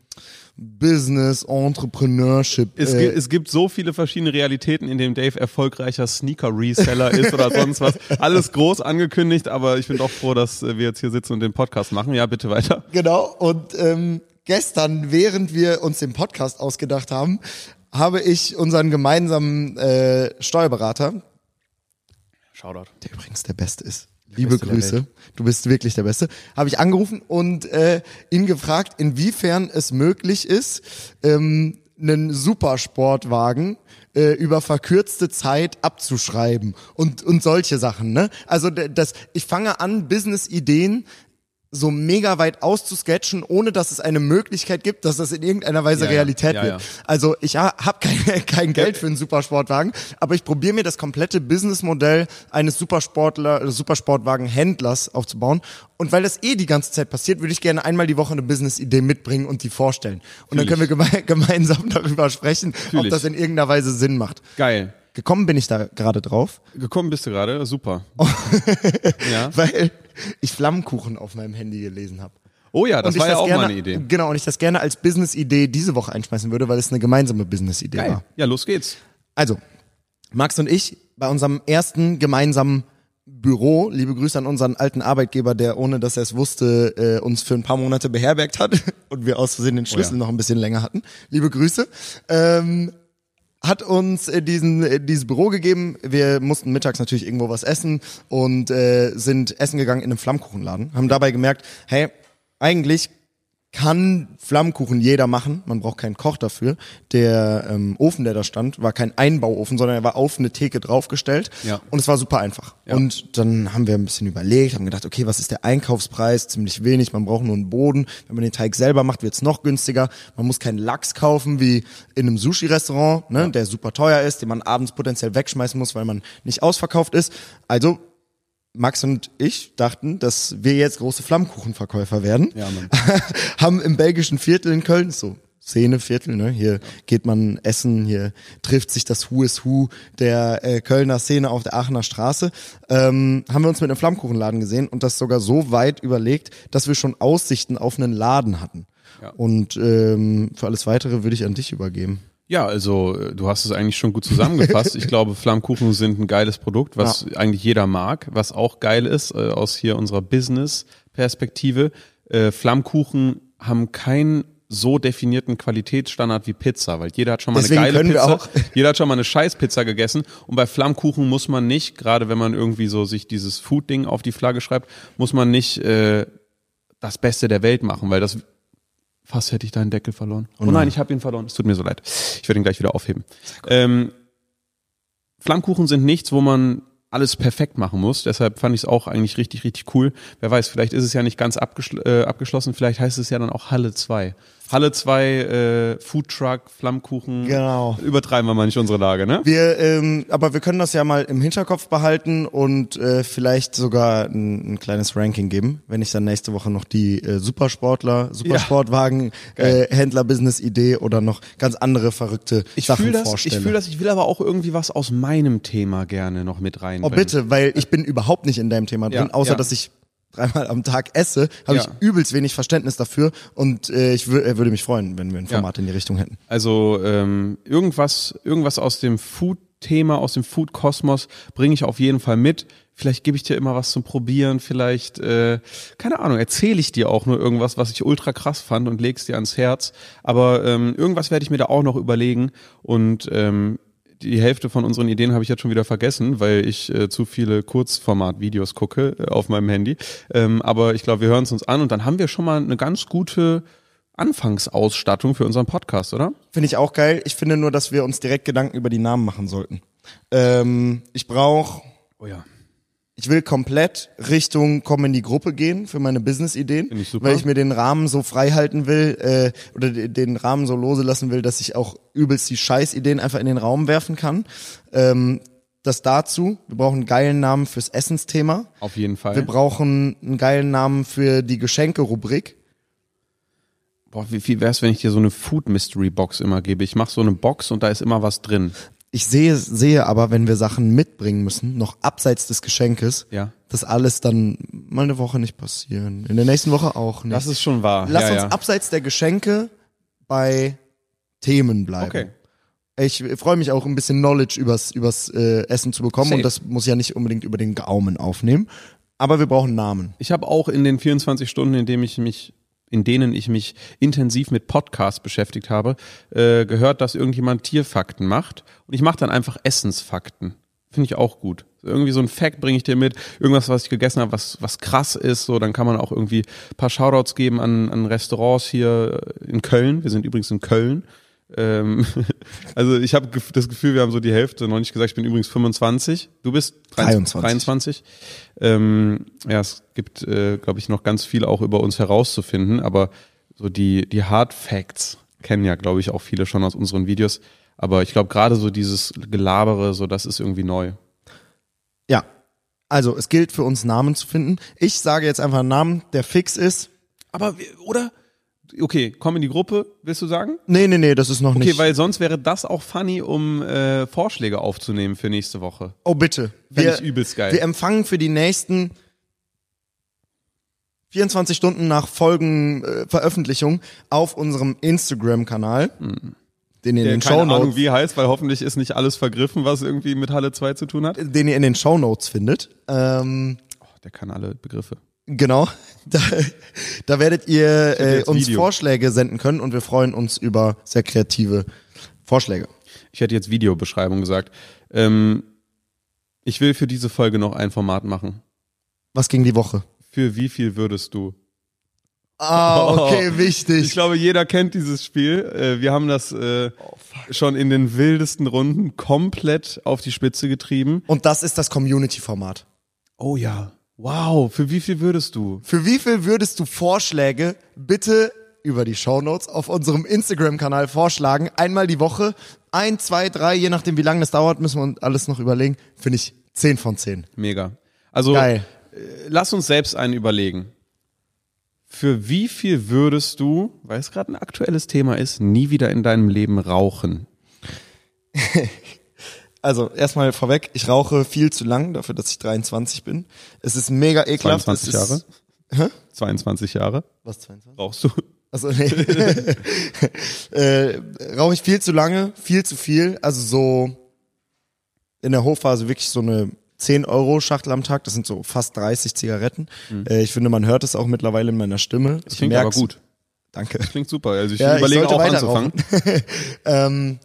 Business, Entrepreneurship. Es, äh, gibt, es gibt so viele verschiedene Realitäten, in denen Dave erfolgreicher Sneaker-Reseller ist oder sonst was. Alles groß angekündigt, aber ich bin doch froh, dass wir jetzt hier sitzen und den Podcast machen. Ja, bitte weiter. Genau, und ähm, gestern, während wir uns den Podcast ausgedacht haben, habe ich unseren gemeinsamen äh, Steuerberater, Shoutout. der übrigens der Beste ist, Liebe Grüße. Du bist wirklich der Beste. Habe ich angerufen und äh, ihn gefragt, inwiefern es möglich ist, ähm, einen Supersportwagen äh, über verkürzte Zeit abzuschreiben und und solche Sachen. Ne? Also das, ich fange an, Business-Ideen so mega weit auszusketchen, ohne dass es eine Möglichkeit gibt, dass das in irgendeiner Weise ja, Realität ja, ja, wird. Also ich habe kein, kein Geld für einen Supersportwagen, aber ich probiere mir das komplette Businessmodell eines Supersportler, Supersportwagenhändlers aufzubauen. Und weil das eh die ganze Zeit passiert, würde ich gerne einmal die Woche eine Business-Idee mitbringen und die vorstellen. Und Fühl dann können wir geme gemeinsam darüber sprechen, Fühl ob das in irgendeiner Weise Sinn macht. Geil. Gekommen bin ich da gerade drauf. Gekommen bist du gerade, super. ja. Weil ich Flammkuchen auf meinem Handy gelesen habe. Oh ja, das war ja auch gerne, mal eine Idee. Genau, und ich das gerne als Business-Idee diese Woche einschmeißen würde, weil es eine gemeinsame Business-Idee war. Ja, los geht's. Also, Max und ich bei unserem ersten gemeinsamen Büro, liebe Grüße an unseren alten Arbeitgeber, der ohne dass er es wusste, äh, uns für ein paar Monate beherbergt hat und wir aus Versehen den Schlüssel oh ja. noch ein bisschen länger hatten. Liebe Grüße. Ähm, hat uns äh, diesen äh, dieses Büro gegeben. Wir mussten mittags natürlich irgendwo was essen und äh, sind essen gegangen in einem Flammkuchenladen. Haben dabei gemerkt, hey, eigentlich kann Flammkuchen jeder machen. Man braucht keinen Koch dafür. Der ähm, Ofen, der da stand, war kein Einbauofen, sondern er war auf eine Theke draufgestellt. Ja. Und es war super einfach. Ja. Und dann haben wir ein bisschen überlegt, haben gedacht, okay, was ist der Einkaufspreis? Ziemlich wenig. Man braucht nur einen Boden. Wenn man den Teig selber macht, wird's noch günstiger. Man muss keinen Lachs kaufen wie in einem Sushi-Restaurant, ne, ja. der super teuer ist, den man abends potenziell wegschmeißen muss, weil man nicht ausverkauft ist. Also Max und ich dachten, dass wir jetzt große Flammkuchenverkäufer werden. Ja, Mann. haben im belgischen Viertel in Köln, so Szeneviertel, ne? Hier geht man essen, hier trifft sich das Who is Who der äh, Kölner Szene auf der Aachener Straße. Ähm, haben wir uns mit einem Flammkuchenladen gesehen und das sogar so weit überlegt, dass wir schon Aussichten auf einen Laden hatten. Ja. Und ähm, für alles weitere würde ich an dich übergeben. Ja, also äh, du hast es eigentlich schon gut zusammengefasst. ich glaube, Flammkuchen sind ein geiles Produkt, was ja. eigentlich jeder mag. Was auch geil ist äh, aus hier unserer Business-Perspektive. Äh, Flammkuchen haben keinen so definierten Qualitätsstandard wie Pizza, weil jeder hat schon mal Deswegen eine geile Pizza, jeder hat schon mal eine Scheißpizza gegessen und bei Flammkuchen muss man nicht, gerade wenn man irgendwie so sich dieses Food-Ding auf die Flagge schreibt, muss man nicht äh, das Beste der Welt machen, weil das Fast hätte ich deinen Deckel verloren. Oh, oh nein, ich habe ihn verloren. Es tut mir so leid. Ich werde ihn gleich wieder aufheben. Ähm, Flammkuchen sind nichts, wo man alles perfekt machen muss. Deshalb fand ich es auch eigentlich richtig, richtig cool. Wer weiß, vielleicht ist es ja nicht ganz abgeschl äh, abgeschlossen. Vielleicht heißt es ja dann auch Halle 2. Halle 2, äh, Foodtruck, Flammkuchen. Genau. Übertreiben wir mal nicht unsere Lage, ne? Wir, ähm, aber wir können das ja mal im Hinterkopf behalten und äh, vielleicht sogar ein, ein kleines Ranking geben, wenn ich dann nächste Woche noch die äh, Supersportler, Supersportwagen, ja. äh, Händler-Business-Idee oder noch ganz andere verrückte ich Sachen das, vorstelle. Ich fühle das, ich will aber auch irgendwie was aus meinem Thema gerne noch mit rein. Oh bitte, weil ich bin überhaupt nicht in deinem Thema drin, ja, außer ja. dass ich dreimal am Tag esse, habe ja. ich übelst wenig Verständnis dafür und äh, ich würde mich freuen, wenn wir ein Format ja. in die Richtung hätten. Also ähm, irgendwas, irgendwas aus dem Food-Thema, aus dem Food-Kosmos bringe ich auf jeden Fall mit. Vielleicht gebe ich dir immer was zum Probieren, vielleicht, äh, keine Ahnung, erzähle ich dir auch nur irgendwas, was ich ultra krass fand und leg's dir ans Herz. Aber ähm, irgendwas werde ich mir da auch noch überlegen und ähm, die Hälfte von unseren Ideen habe ich jetzt schon wieder vergessen, weil ich äh, zu viele Kurzformat-Videos gucke äh, auf meinem Handy. Ähm, aber ich glaube, wir hören es uns an und dann haben wir schon mal eine ganz gute Anfangsausstattung für unseren Podcast, oder? Finde ich auch geil. Ich finde nur, dass wir uns direkt Gedanken über die Namen machen sollten. Ähm, ich brauche. Oh ja ich will komplett Richtung kommen in die Gruppe gehen für meine Business-Ideen, weil ich mir den Rahmen so frei halten will äh, oder den Rahmen so lose lassen will, dass ich auch übelst die Scheiß-Ideen einfach in den Raum werfen kann. Ähm, das dazu. Wir brauchen einen geilen Namen fürs Essensthema. Auf jeden Fall. Wir brauchen einen geilen Namen für die Geschenke-Rubrik. Boah, wie viel wär's, wenn ich dir so eine Food Mystery Box immer gebe? Ich mache so eine Box und da ist immer was drin. Ich sehe, sehe aber, wenn wir Sachen mitbringen müssen, noch abseits des Geschenkes, ja. das alles dann mal eine Woche nicht passieren. In der nächsten Woche auch nicht. Das ist schon wahr. Lass ja, uns ja. abseits der Geschenke bei Themen bleiben. Okay. Ich freue mich auch ein bisschen Knowledge übers, übers äh, Essen zu bekommen Safe. und das muss ja nicht unbedingt über den Gaumen aufnehmen. Aber wir brauchen Namen. Ich habe auch in den 24 Stunden, in denen ich mich in denen ich mich intensiv mit Podcasts beschäftigt habe, äh, gehört, dass irgendjemand Tierfakten macht. Und ich mache dann einfach Essensfakten. Finde ich auch gut. Irgendwie so ein Fact bringe ich dir mit, irgendwas, was ich gegessen habe, was, was krass ist, so, dann kann man auch irgendwie ein paar Shoutouts geben an, an Restaurants hier in Köln. Wir sind übrigens in Köln. Ähm, also ich habe das Gefühl, wir haben so die Hälfte noch nicht gesagt. Ich bin übrigens 25. Du bist 23. 23. Ähm, ja, es gibt, äh, glaube ich, noch ganz viel auch über uns herauszufinden, aber so die, die Hard Facts kennen ja, glaube ich, auch viele schon aus unseren Videos. Aber ich glaube, gerade so dieses Gelabere, so das ist irgendwie neu. Ja. Also, es gilt für uns Namen zu finden. Ich sage jetzt einfach einen Namen, der fix ist. Aber, oder? Okay, komm in die Gruppe, willst du sagen? Nee, nee, nee, das ist noch okay, nicht. Okay, weil sonst wäre das auch funny, um äh, Vorschläge aufzunehmen für nächste Woche. Oh, bitte. Fände ich übelst geil. Wir empfangen für die nächsten 24 Stunden nach Folgenveröffentlichung äh, auf unserem Instagram-Kanal. Hm. Den ihr in den keine Shownotes, Ahnung, wie heißt, weil hoffentlich ist nicht alles vergriffen, was irgendwie mit Halle 2 zu tun hat. Den ihr in den Shownotes findet. Ähm, oh, der kann alle Begriffe. Genau, da, da werdet ihr äh, uns Video. Vorschläge senden können und wir freuen uns über sehr kreative Vorschläge. Ich hätte jetzt Videobeschreibung gesagt. Ähm, ich will für diese Folge noch ein Format machen. Was ging die Woche? Für wie viel würdest du? Ah, okay, oh. wichtig. Ich glaube, jeder kennt dieses Spiel. Äh, wir haben das äh, oh, schon in den wildesten Runden komplett auf die Spitze getrieben. Und das ist das Community-Format. Oh ja. Wow. Für wie viel würdest du? Für wie viel würdest du Vorschläge bitte über die Show Notes auf unserem Instagram-Kanal vorschlagen? Einmal die Woche. Ein, zwei, drei, je nachdem, wie lange das dauert, müssen wir uns alles noch überlegen. Finde ich 10 von 10. Mega. Also, Geil. Äh, lass uns selbst einen überlegen. Für wie viel würdest du, weil es gerade ein aktuelles Thema ist, nie wieder in deinem Leben rauchen? also erstmal vorweg, ich rauche viel zu lang dafür, dass ich 23 bin. Es ist mega ekelhaft. 22 Jahre? Ist, hä? 22 Jahre? Was 22? Rauchst du? Also nee. äh, rauche ich viel zu lange, viel zu viel. Also so in der Hochphase wirklich so eine 10 Euro Schachtel am Tag, das sind so fast 30 Zigaretten. Mhm. Äh, ich finde, man hört es auch mittlerweile in meiner Stimme. Das ich klingt aber gut. Danke. Das klingt super. Also ich ja, überlege ich auch anzufangen. ähm,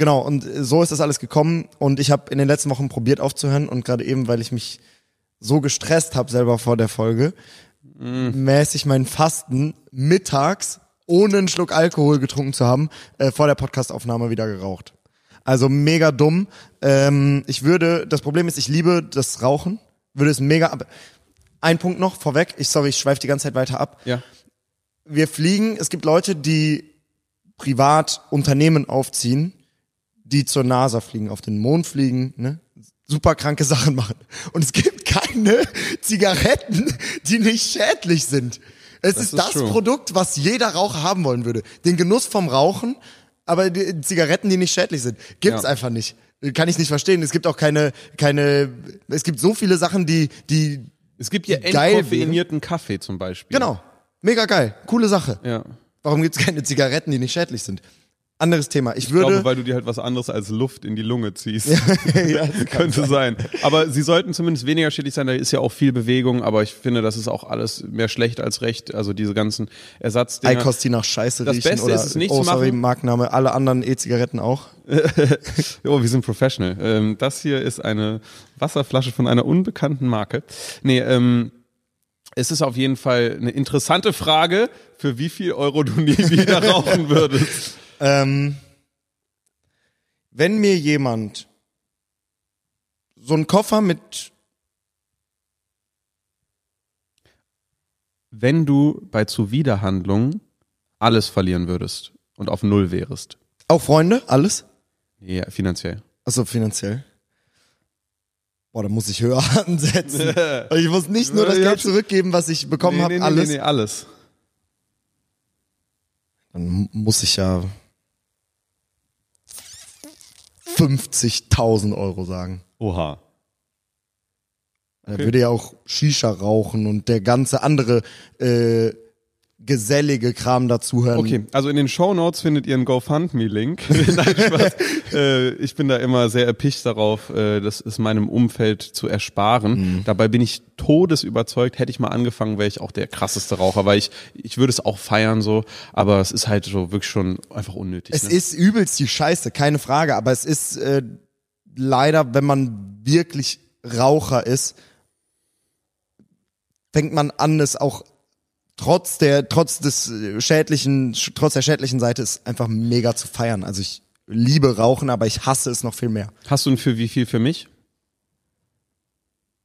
genau, und so ist das alles gekommen. Und ich habe in den letzten Wochen probiert aufzuhören und gerade eben, weil ich mich so gestresst habe selber vor der Folge, mhm. mäßig mein Fasten mittags, ohne einen Schluck Alkohol getrunken zu haben, äh, vor der Podcastaufnahme wieder geraucht. Also mega dumm. Ähm, ich würde, das Problem ist, ich liebe das Rauchen, würde es mega ab. Ein Punkt noch vorweg, ich sorry, ich schweife die ganze Zeit weiter ab. Ja. Wir fliegen, es gibt Leute, die privat Unternehmen aufziehen, die zur NASA fliegen, auf den Mond fliegen, ne? super kranke Sachen machen. Und es gibt keine Zigaretten, die nicht schädlich sind. Es das ist, ist das true. Produkt, was jeder Raucher haben wollen würde. Den Genuss vom Rauchen aber die Zigaretten, die nicht schädlich sind, gibt's ja. einfach nicht. Kann ich nicht verstehen. Es gibt auch keine, keine, es gibt so viele Sachen, die, die. Es gibt ja entkoffeinierten Kaffee zum Beispiel. Genau. Mega geil. Coole Sache. Ja. Warum gibt's keine Zigaretten, die nicht schädlich sind? Anderes Thema. Ich, ich würde. glaube, weil du dir halt was anderes als Luft in die Lunge ziehst. ja, Könnte sein. Aber sie sollten zumindest weniger schädlich sein. Da ist ja auch viel Bewegung, aber ich finde, das ist auch alles mehr schlecht als recht. Also diese ganzen Ersatzdinge. Eikos, die nach Scheiße das riechen. Das Beste oder, ist es nicht oh, zu machen. sorry, Markenname. Alle anderen E-Zigaretten auch. oh, wir sind professional. Ähm, das hier ist eine Wasserflasche von einer unbekannten Marke. Nee, ähm, es ist auf jeden Fall eine interessante Frage, für wie viel Euro du nie wieder rauchen würdest. Ähm, wenn mir jemand so einen Koffer mit wenn du bei Zuwiderhandlungen alles verlieren würdest und auf Null wärst. Auch Freunde? Alles? Ja, finanziell. Achso, finanziell. Boah, da muss ich höher ansetzen. ich muss nicht nur das Geld zurückgeben, was ich bekommen nee, habe, nee, alles. Nee, nee, alles. Dann muss ich ja 50.000 Euro sagen. Oha. Er okay. würde ja auch Shisha rauchen und der ganze andere äh, gesellige Kram dazuhören. Okay, also in den Show Notes findet ihr einen GoFundMe-Link. Äh, ich bin da immer sehr erpicht darauf, äh, das ist meinem Umfeld zu ersparen. Mhm. Dabei bin ich todesüberzeugt, hätte ich mal angefangen, wäre ich auch der krasseste Raucher, weil ich, ich würde es auch feiern so, aber es ist halt so wirklich schon einfach unnötig. Es ne? ist übelst die Scheiße, keine Frage, aber es ist äh, leider, wenn man wirklich Raucher ist, fängt man an, es auch trotz der, trotz des äh, schädlichen, trotz der schädlichen Seite ist einfach mega zu feiern. Also ich liebe Rauchen, aber ich hasse es noch viel mehr. Hast du ein für wie viel für mich?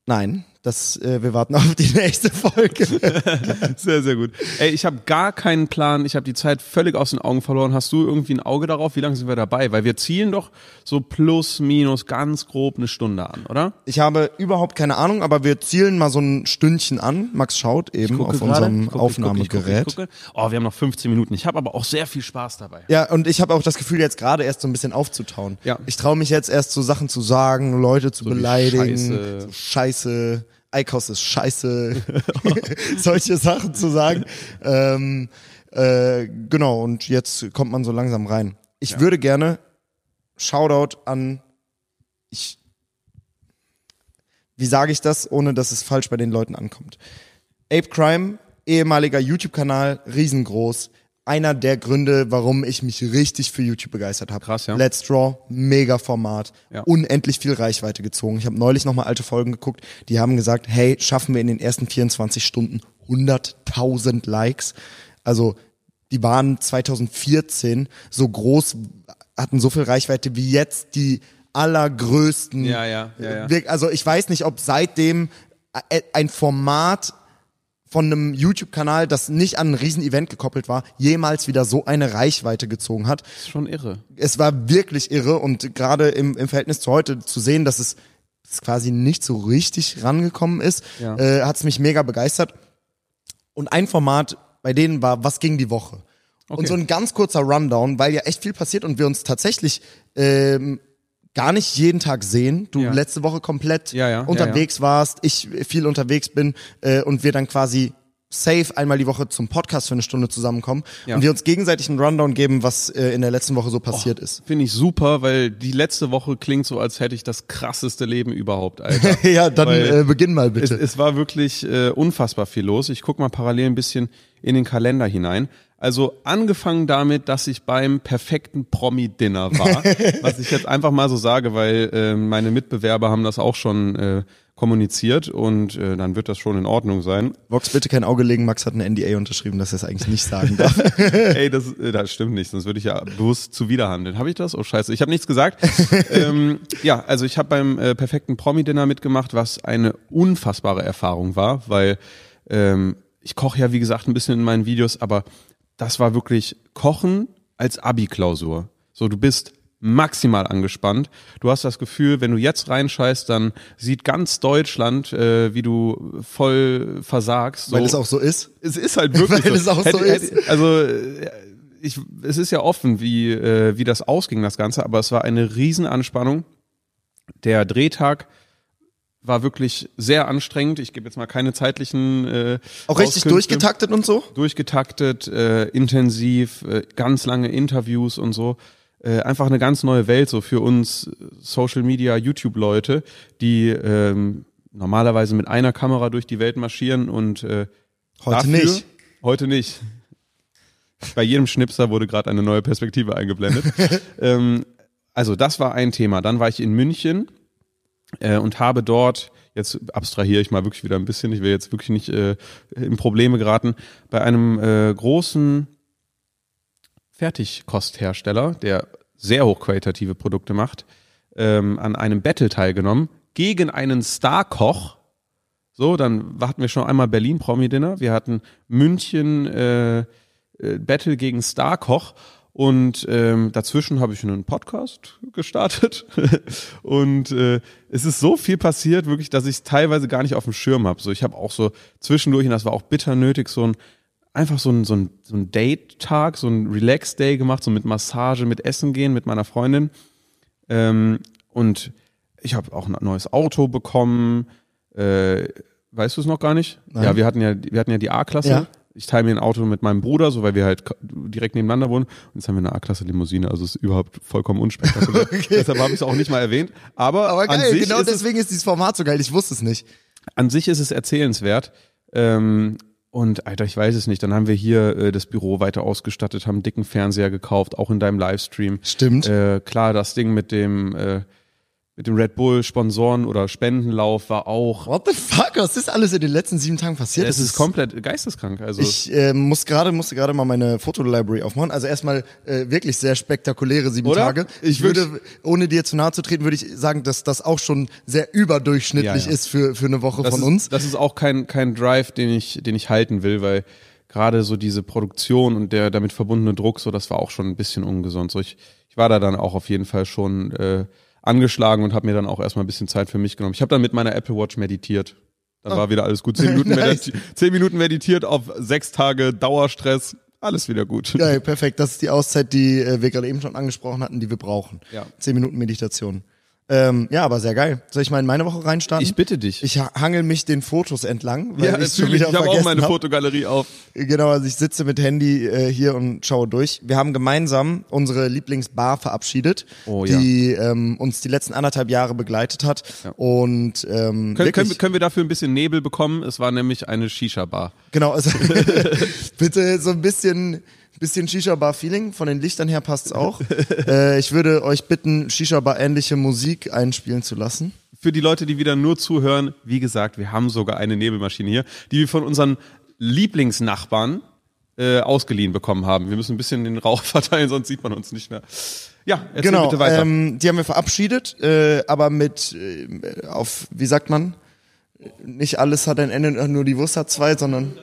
Nein. Das, äh, wir warten auf die nächste Folge. sehr, sehr gut. Ey, ich habe gar keinen Plan. Ich habe die Zeit völlig aus den Augen verloren. Hast du irgendwie ein Auge darauf? Wie lange sind wir dabei? Weil wir zielen doch so plus, minus, ganz grob eine Stunde an, oder? Ich habe überhaupt keine Ahnung, aber wir zielen mal so ein Stündchen an. Max schaut eben auf grade. unserem gucke, Aufnahmegerät. Ich gucke, ich gucke, oh, wir haben noch 15 Minuten. Ich habe aber auch sehr viel Spaß dabei. Ja, und ich habe auch das Gefühl, jetzt gerade erst so ein bisschen aufzutauen. Ja. Ich traue mich jetzt erst so Sachen zu sagen, Leute zu so beleidigen. Scheiße. So Scheiße Eikos ist scheiße, solche Sachen zu sagen. Ähm, äh, genau, und jetzt kommt man so langsam rein. Ich ja. würde gerne Shoutout an ich wie sage ich das, ohne dass es falsch bei den Leuten ankommt. Ape Crime, ehemaliger YouTube-Kanal, riesengroß, einer der Gründe, warum ich mich richtig für YouTube begeistert habe. Krass, ja. Let's Draw, mega Format, ja. unendlich viel Reichweite gezogen. Ich habe neulich nochmal alte Folgen geguckt, die haben gesagt, hey, schaffen wir in den ersten 24 Stunden 100.000 Likes. Also die waren 2014 so groß, hatten so viel Reichweite wie jetzt die allergrößten. Ja, ja, ja, ja. Also ich weiß nicht, ob seitdem ein Format von einem YouTube-Kanal, das nicht an ein Riesen-Event gekoppelt war, jemals wieder so eine Reichweite gezogen hat. Das ist schon irre. Es war wirklich irre und gerade im, im Verhältnis zu heute zu sehen, dass es, dass quasi nicht so richtig rangekommen ist, ja. äh, hat es mich mega begeistert. Und ein Format bei denen war, was ging die Woche? Okay. Und so ein ganz kurzer Rundown, weil ja echt viel passiert und wir uns tatsächlich ähm, gar nicht jeden Tag sehen. Du ja. letzte Woche komplett ja, ja, unterwegs warst, ich viel unterwegs bin äh, und wir dann quasi safe einmal die Woche zum Podcast für eine Stunde zusammenkommen und wir uns gegenseitig einen Rundown geben, was äh, in der letzten Woche so passiert oh, ist. Finde ich super, weil die letzte Woche klingt so, als hätte ich das krasseste Leben überhaupt, Alter. ja, dann äh, beginn mal bitte. Es, es war wirklich äh, unfassbar viel los. Ich guck mal parallel ein bisschen in den Kalender hinein. Also angefangen damit, dass ich beim perfekten Promi-Dinner war, was ich jetzt einfach mal so sage, weil äh, meine Mitbewerber haben das auch schon äh, kommuniziert und äh, dann wird das schon in Ordnung sein. Vox, bitte kein Auge legen, Max hat ein NDA unterschrieben, dass er es eigentlich nicht sagen darf. Ey, das, äh, das stimmt nicht, sonst würde ich ja bewusst zuwiderhandeln. Habe ich das? Oh scheiße, ich habe nichts gesagt. ähm, ja, also ich habe beim äh, perfekten Promi-Dinner mitgemacht, was eine unfassbare Erfahrung war, weil ähm, ich koche ja, wie gesagt, ein bisschen in meinen Videos, aber das war wirklich Kochen als Abi-Klausur. So, du bist maximal angespannt. Du hast das Gefühl, wenn du jetzt reinscheißt, dann sieht ganz Deutschland, äh, wie du voll versagst. So. Weil es auch so ist. Es ist halt wirklich Weil so. es auch hätte, so ist. Hätte, also äh, ich, es ist ja offen, wie, äh, wie das ausging, das Ganze, aber es war eine Riesenanspannung. Der Drehtag war wirklich sehr anstrengend. Ich gebe jetzt mal keine zeitlichen. Äh, Auch richtig durchgetaktet und so? Durchgetaktet, äh, intensiv, äh, ganz lange Interviews und so. Äh, einfach eine ganz neue Welt so für uns Social Media YouTube Leute, die ähm, normalerweise mit einer Kamera durch die Welt marschieren und äh, heute dafür, nicht. Heute nicht. Bei jedem Schnipser wurde gerade eine neue Perspektive eingeblendet. ähm, also das war ein Thema. Dann war ich in München äh, und habe dort, jetzt abstrahiere ich mal wirklich wieder ein bisschen, ich will jetzt wirklich nicht äh, in Probleme geraten, bei einem äh, großen Fertigkosthersteller, der sehr hochqualitative Produkte macht, ähm, an einem Battle teilgenommen gegen einen Starkoch. So, dann hatten wir schon einmal Berlin Promi Dinner, wir hatten München äh, äh, Battle gegen Starkoch und ähm, dazwischen habe ich einen Podcast gestartet. und äh, es ist so viel passiert, wirklich, dass ich teilweise gar nicht auf dem Schirm habe. So, ich habe auch so zwischendurch, und das war auch bitter nötig, so ein einfach so ein, so ein, so ein Date-Tag, so ein Relax-Day gemacht, so mit Massage, mit Essen gehen, mit meiner Freundin. Ähm, und ich habe auch ein neues Auto bekommen. Äh, weißt du es noch gar nicht? Nein. Ja, wir hatten ja, wir hatten ja die A-Klasse. Ja ich teile mir ein Auto mit meinem Bruder, so weil wir halt direkt nebeneinander wohnen. Und jetzt haben wir eine A-Klasse-Limousine, also ist überhaupt vollkommen unspektakulär. okay. Deshalb habe ich es auch nicht mal erwähnt. Aber, Aber geil, an sich genau ist deswegen ist dieses Format so geil. Ich wusste es nicht. An sich ist es erzählenswert. Ähm, und Alter, ich weiß es nicht. Dann haben wir hier äh, das Büro weiter ausgestattet, haben einen dicken Fernseher gekauft, auch in deinem Livestream. Stimmt. Äh, klar, das Ding mit dem äh, mit dem Red Bull Sponsoren oder Spendenlauf war auch. What the fuck? Was ist alles in den letzten sieben Tagen passiert? Es ist, ist komplett geisteskrank. Also ich äh, muss gerade musste gerade mal meine Fotolibrary aufmachen. Also erstmal äh, wirklich sehr spektakuläre sieben oder? Tage. Ich würde, ohne dir zu nahe zu treten, würde ich sagen, dass das auch schon sehr überdurchschnittlich ja, ja. ist für für eine Woche das von ist, uns. Das ist auch kein kein Drive, den ich den ich halten will, weil gerade so diese Produktion und der damit verbundene Druck, so das war auch schon ein bisschen ungesund. So ich ich war da dann auch auf jeden Fall schon äh, angeschlagen und habe mir dann auch erstmal ein bisschen Zeit für mich genommen. Ich habe dann mit meiner Apple Watch meditiert. Dann oh. war wieder alles gut. Zehn Minuten, nice. meditiert, zehn Minuten meditiert auf sechs Tage Dauerstress. Alles wieder gut. Ja, perfekt. Das ist die Auszeit, die äh, wir gerade eben schon angesprochen hatten, die wir brauchen. Ja. Zehn Minuten Meditation. Ähm, ja, aber sehr geil. Soll ich mal in meine Woche reinstarten? Ich bitte dich. Ich hangel mich den Fotos entlang. Weil ja, ich natürlich. Ich habe auch meine hab. Fotogalerie auf. Genau, also ich sitze mit Handy äh, hier und schaue durch. Wir haben gemeinsam unsere Lieblingsbar verabschiedet, oh, ja. die ähm, uns die letzten anderthalb Jahre begleitet hat. Ja. Und ähm, können, können, wir, können wir dafür ein bisschen Nebel bekommen? Es war nämlich eine Shisha-Bar. Genau, also bitte so ein bisschen Bisschen Shisha-Bar-Feeling, von den Lichtern her passt's auch. äh, ich würde euch bitten, Shisha-Bar-ähnliche Musik einspielen zu lassen. Für die Leute, die wieder nur zuhören, wie gesagt, wir haben sogar eine Nebelmaschine hier, die wir von unseren Lieblingsnachbarn äh, ausgeliehen bekommen haben. Wir müssen ein bisschen den Rauch verteilen, sonst sieht man uns nicht mehr. Ja, erzähl genau, bitte weiter. Ähm, die haben wir verabschiedet, äh, aber mit äh, auf, wie sagt man, nicht alles hat ein Ende, nur die Wurst hat zwei, sondern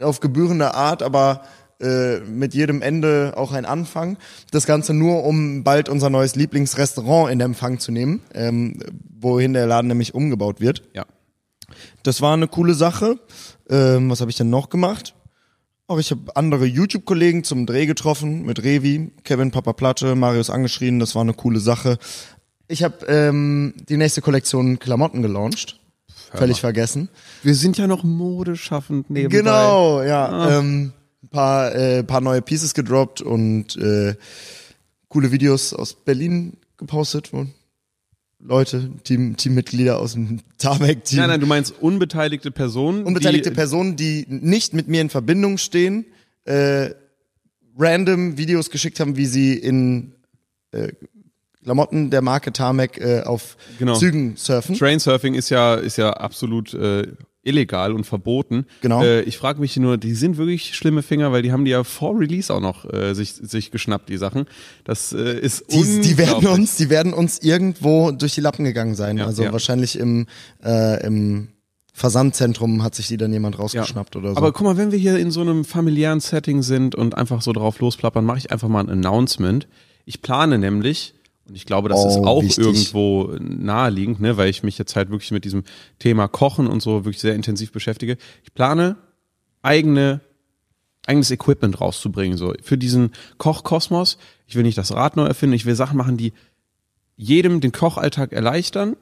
auf gebührende Art, aber äh, mit jedem Ende auch ein Anfang. Das Ganze nur, um bald unser neues Lieblingsrestaurant in Empfang zu nehmen, ähm, wohin der Laden nämlich umgebaut wird. Ja. Das war eine coole Sache. Ähm, was habe ich denn noch gemacht? Auch ich habe andere YouTube-Kollegen zum Dreh getroffen, mit Revi, Kevin Papa Platte, Marius angeschrien, das war eine coole Sache. Ich habe ähm, die nächste Kollektion Klamotten gelauncht. Völlig vergessen. Wir sind ja noch modeschaffend nebenbei. Genau, ja. Ah. Ähm, ein paar, äh, paar neue Pieces gedroppt und äh, coole Videos aus Berlin gepostet. Und Leute, Team, Teammitglieder aus dem Tarmac-Team. Nein, nein, du meinst unbeteiligte Personen? Unbeteiligte die, Personen, die nicht mit mir in Verbindung stehen, äh, random Videos geschickt haben, wie sie in äh, Klamotten der Marke Tarmac äh, auf genau. Zügen surfen. Trainsurfing ist ja, ist ja absolut äh, illegal und verboten. Genau. Äh, ich frage mich nur, die sind wirklich schlimme Finger, weil die haben die ja vor Release auch noch äh, sich, sich geschnappt, die Sachen. Das äh, ist die, die werden uns, die werden uns irgendwo durch die Lappen gegangen sein. Ja, also ja. wahrscheinlich im, äh, im Versandzentrum hat sich die dann jemand rausgeschnappt ja. oder so. Aber guck mal, wenn wir hier in so einem familiären Setting sind und einfach so drauf losplappern, mache ich einfach mal ein Announcement. Ich plane nämlich und ich glaube, das oh, ist auch wichtig. irgendwo naheliegend, ne, weil ich mich jetzt halt wirklich mit diesem Thema Kochen und so wirklich sehr intensiv beschäftige. Ich plane eigene eigenes Equipment rauszubringen, so für diesen Kochkosmos. Ich will nicht das Rad neu erfinden, ich will Sachen machen, die jedem den Kochalltag erleichtern,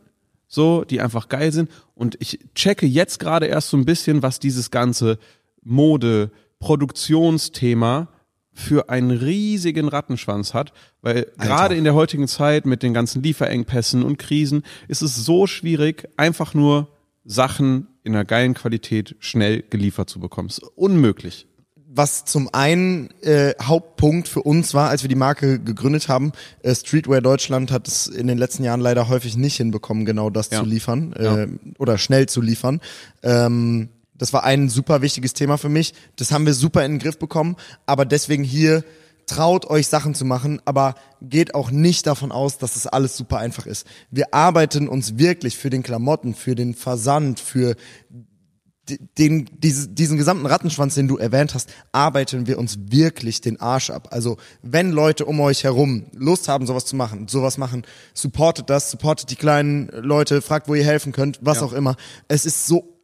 so, die einfach geil sind. Und ich checke jetzt gerade erst so ein bisschen, was dieses ganze Mode, Produktionsthema für einen riesigen Rattenschwanz hat, weil gerade in der heutigen Zeit mit den ganzen Lieferengpässen und Krisen ist es so schwierig, einfach nur Sachen in einer geilen Qualität schnell geliefert zu bekommen. Es ist unmöglich. Was zum einen äh, Hauptpunkt für uns war, als wir die Marke gegründet haben, äh, Streetwear Deutschland hat es in den letzten Jahren leider häufig nicht hinbekommen, genau das ja. zu liefern äh, ja. oder schnell zu liefern. Ähm, das war ein super wichtiges Thema für mich. Das haben wir super in den Griff bekommen. Aber deswegen hier traut euch Sachen zu machen, aber geht auch nicht davon aus, dass das alles super einfach ist. Wir arbeiten uns wirklich für den Klamotten, für den Versand, für den, diese, diesen gesamten Rattenschwanz, den du erwähnt hast, arbeiten wir uns wirklich den Arsch ab. Also wenn Leute um euch herum Lust haben, sowas zu machen, sowas machen, supportet das, supportet die kleinen Leute, fragt, wo ihr helfen könnt, was ja. auch immer. Es ist so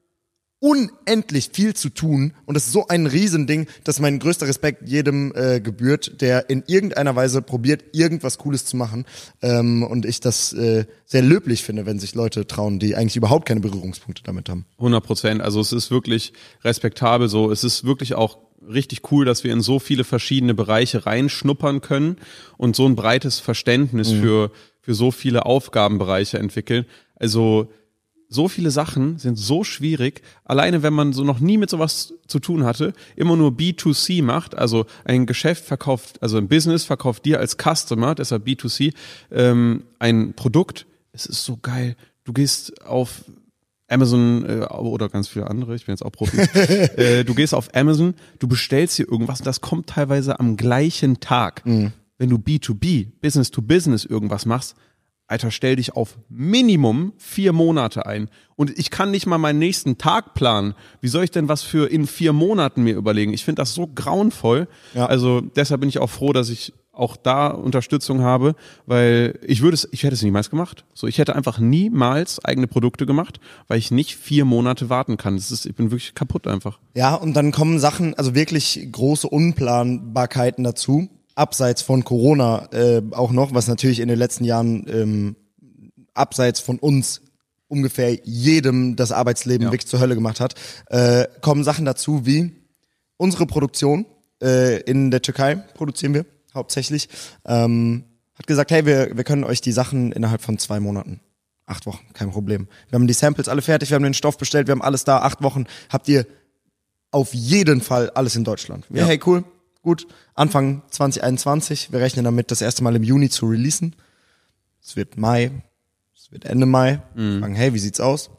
unendlich viel zu tun und es ist so ein Riesending, dass mein größter Respekt jedem äh, gebührt, der in irgendeiner Weise probiert, irgendwas Cooles zu machen ähm, und ich das äh, sehr löblich finde, wenn sich Leute trauen, die eigentlich überhaupt keine Berührungspunkte damit haben. 100 Prozent, also es ist wirklich respektabel so, es ist wirklich auch richtig cool, dass wir in so viele verschiedene Bereiche reinschnuppern können und so ein breites Verständnis mhm. für, für so viele Aufgabenbereiche entwickeln. Also so viele Sachen sind so schwierig, alleine wenn man so noch nie mit sowas zu tun hatte, immer nur B2C macht, also ein Geschäft verkauft, also ein Business verkauft dir als Customer, deshalb B2C, ähm, ein Produkt, es ist so geil. Du gehst auf Amazon äh, oder ganz viele andere, ich bin jetzt auch Profi. äh, du gehst auf Amazon, du bestellst hier irgendwas und das kommt teilweise am gleichen Tag. Mhm. Wenn du B2B, Business to Business irgendwas machst, Alter, stell dich auf Minimum vier Monate ein. Und ich kann nicht mal meinen nächsten Tag planen. Wie soll ich denn was für in vier Monaten mir überlegen? Ich finde das so grauenvoll. Ja. Also deshalb bin ich auch froh, dass ich auch da Unterstützung habe, weil ich würde es, ich hätte es niemals gemacht. So, ich hätte einfach niemals eigene Produkte gemacht, weil ich nicht vier Monate warten kann. Das ist, ich bin wirklich kaputt einfach. Ja, und dann kommen Sachen, also wirklich große Unplanbarkeiten dazu abseits von Corona äh, auch noch, was natürlich in den letzten Jahren ähm, abseits von uns ungefähr jedem das Arbeitsleben ja. wirklich zur Hölle gemacht hat, äh, kommen Sachen dazu wie unsere Produktion äh, in der Türkei produzieren wir hauptsächlich. Ähm, hat gesagt, hey, wir, wir können euch die Sachen innerhalb von zwei Monaten acht Wochen, kein Problem. Wir haben die Samples alle fertig, wir haben den Stoff bestellt, wir haben alles da, acht Wochen habt ihr auf jeden Fall alles in Deutschland. Ja, hey, cool, gut, Anfang 2021. Wir rechnen damit, das erste Mal im Juni zu releasen. Es wird Mai, es wird Ende Mai. Mhm. Fragen, hey, wie sieht's aus?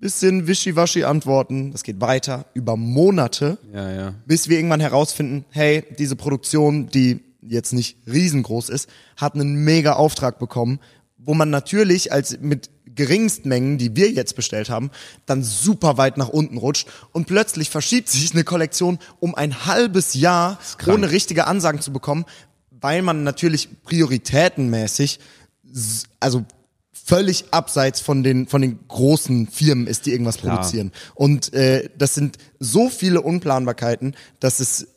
bisschen wischiwaschi antworten. Das geht weiter über Monate, ja, ja. bis wir irgendwann herausfinden, hey, diese Produktion, die jetzt nicht riesengroß ist, hat einen mega Auftrag bekommen, wo man natürlich als mit Geringstmengen, die wir jetzt bestellt haben, dann super weit nach unten rutscht und plötzlich verschiebt sich eine Kollektion um ein halbes Jahr, ohne richtige Ansagen zu bekommen, weil man natürlich prioritätenmäßig, also völlig abseits von den von den großen Firmen ist, die irgendwas Klar. produzieren. Und äh, das sind so viele Unplanbarkeiten, dass es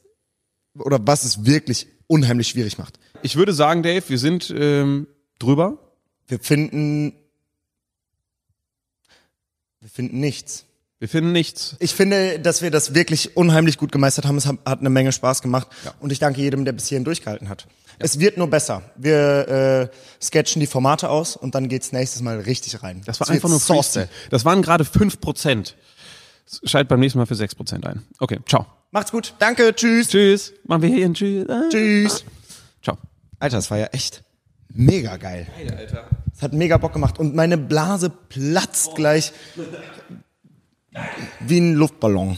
oder was es wirklich unheimlich schwierig macht. Ich würde sagen, Dave, wir sind ähm, drüber. Wir finden wir finden nichts. Wir finden nichts. Ich finde, dass wir das wirklich unheimlich gut gemeistert haben. Es hat, eine Menge Spaß gemacht. Ja. Und ich danke jedem, der bis hierhin durchgehalten hat. Ja. Es wird nur besser. Wir äh, sketchen die Formate aus und dann geht's nächstes Mal richtig rein. Das war das einfach nur Freestyle. Das waren gerade fünf Prozent. Schalt beim nächsten Mal für sechs Prozent ein. Okay, ciao. Macht's gut. Danke, tschüss. Tschüss. Machen wir hier einen Tschüss. Tschüss. Ciao. Alter, das war ja echt mega geil. Geil, Alter. Es hat mega Bock gemacht und meine Blase platzt gleich wie ein Luftballon.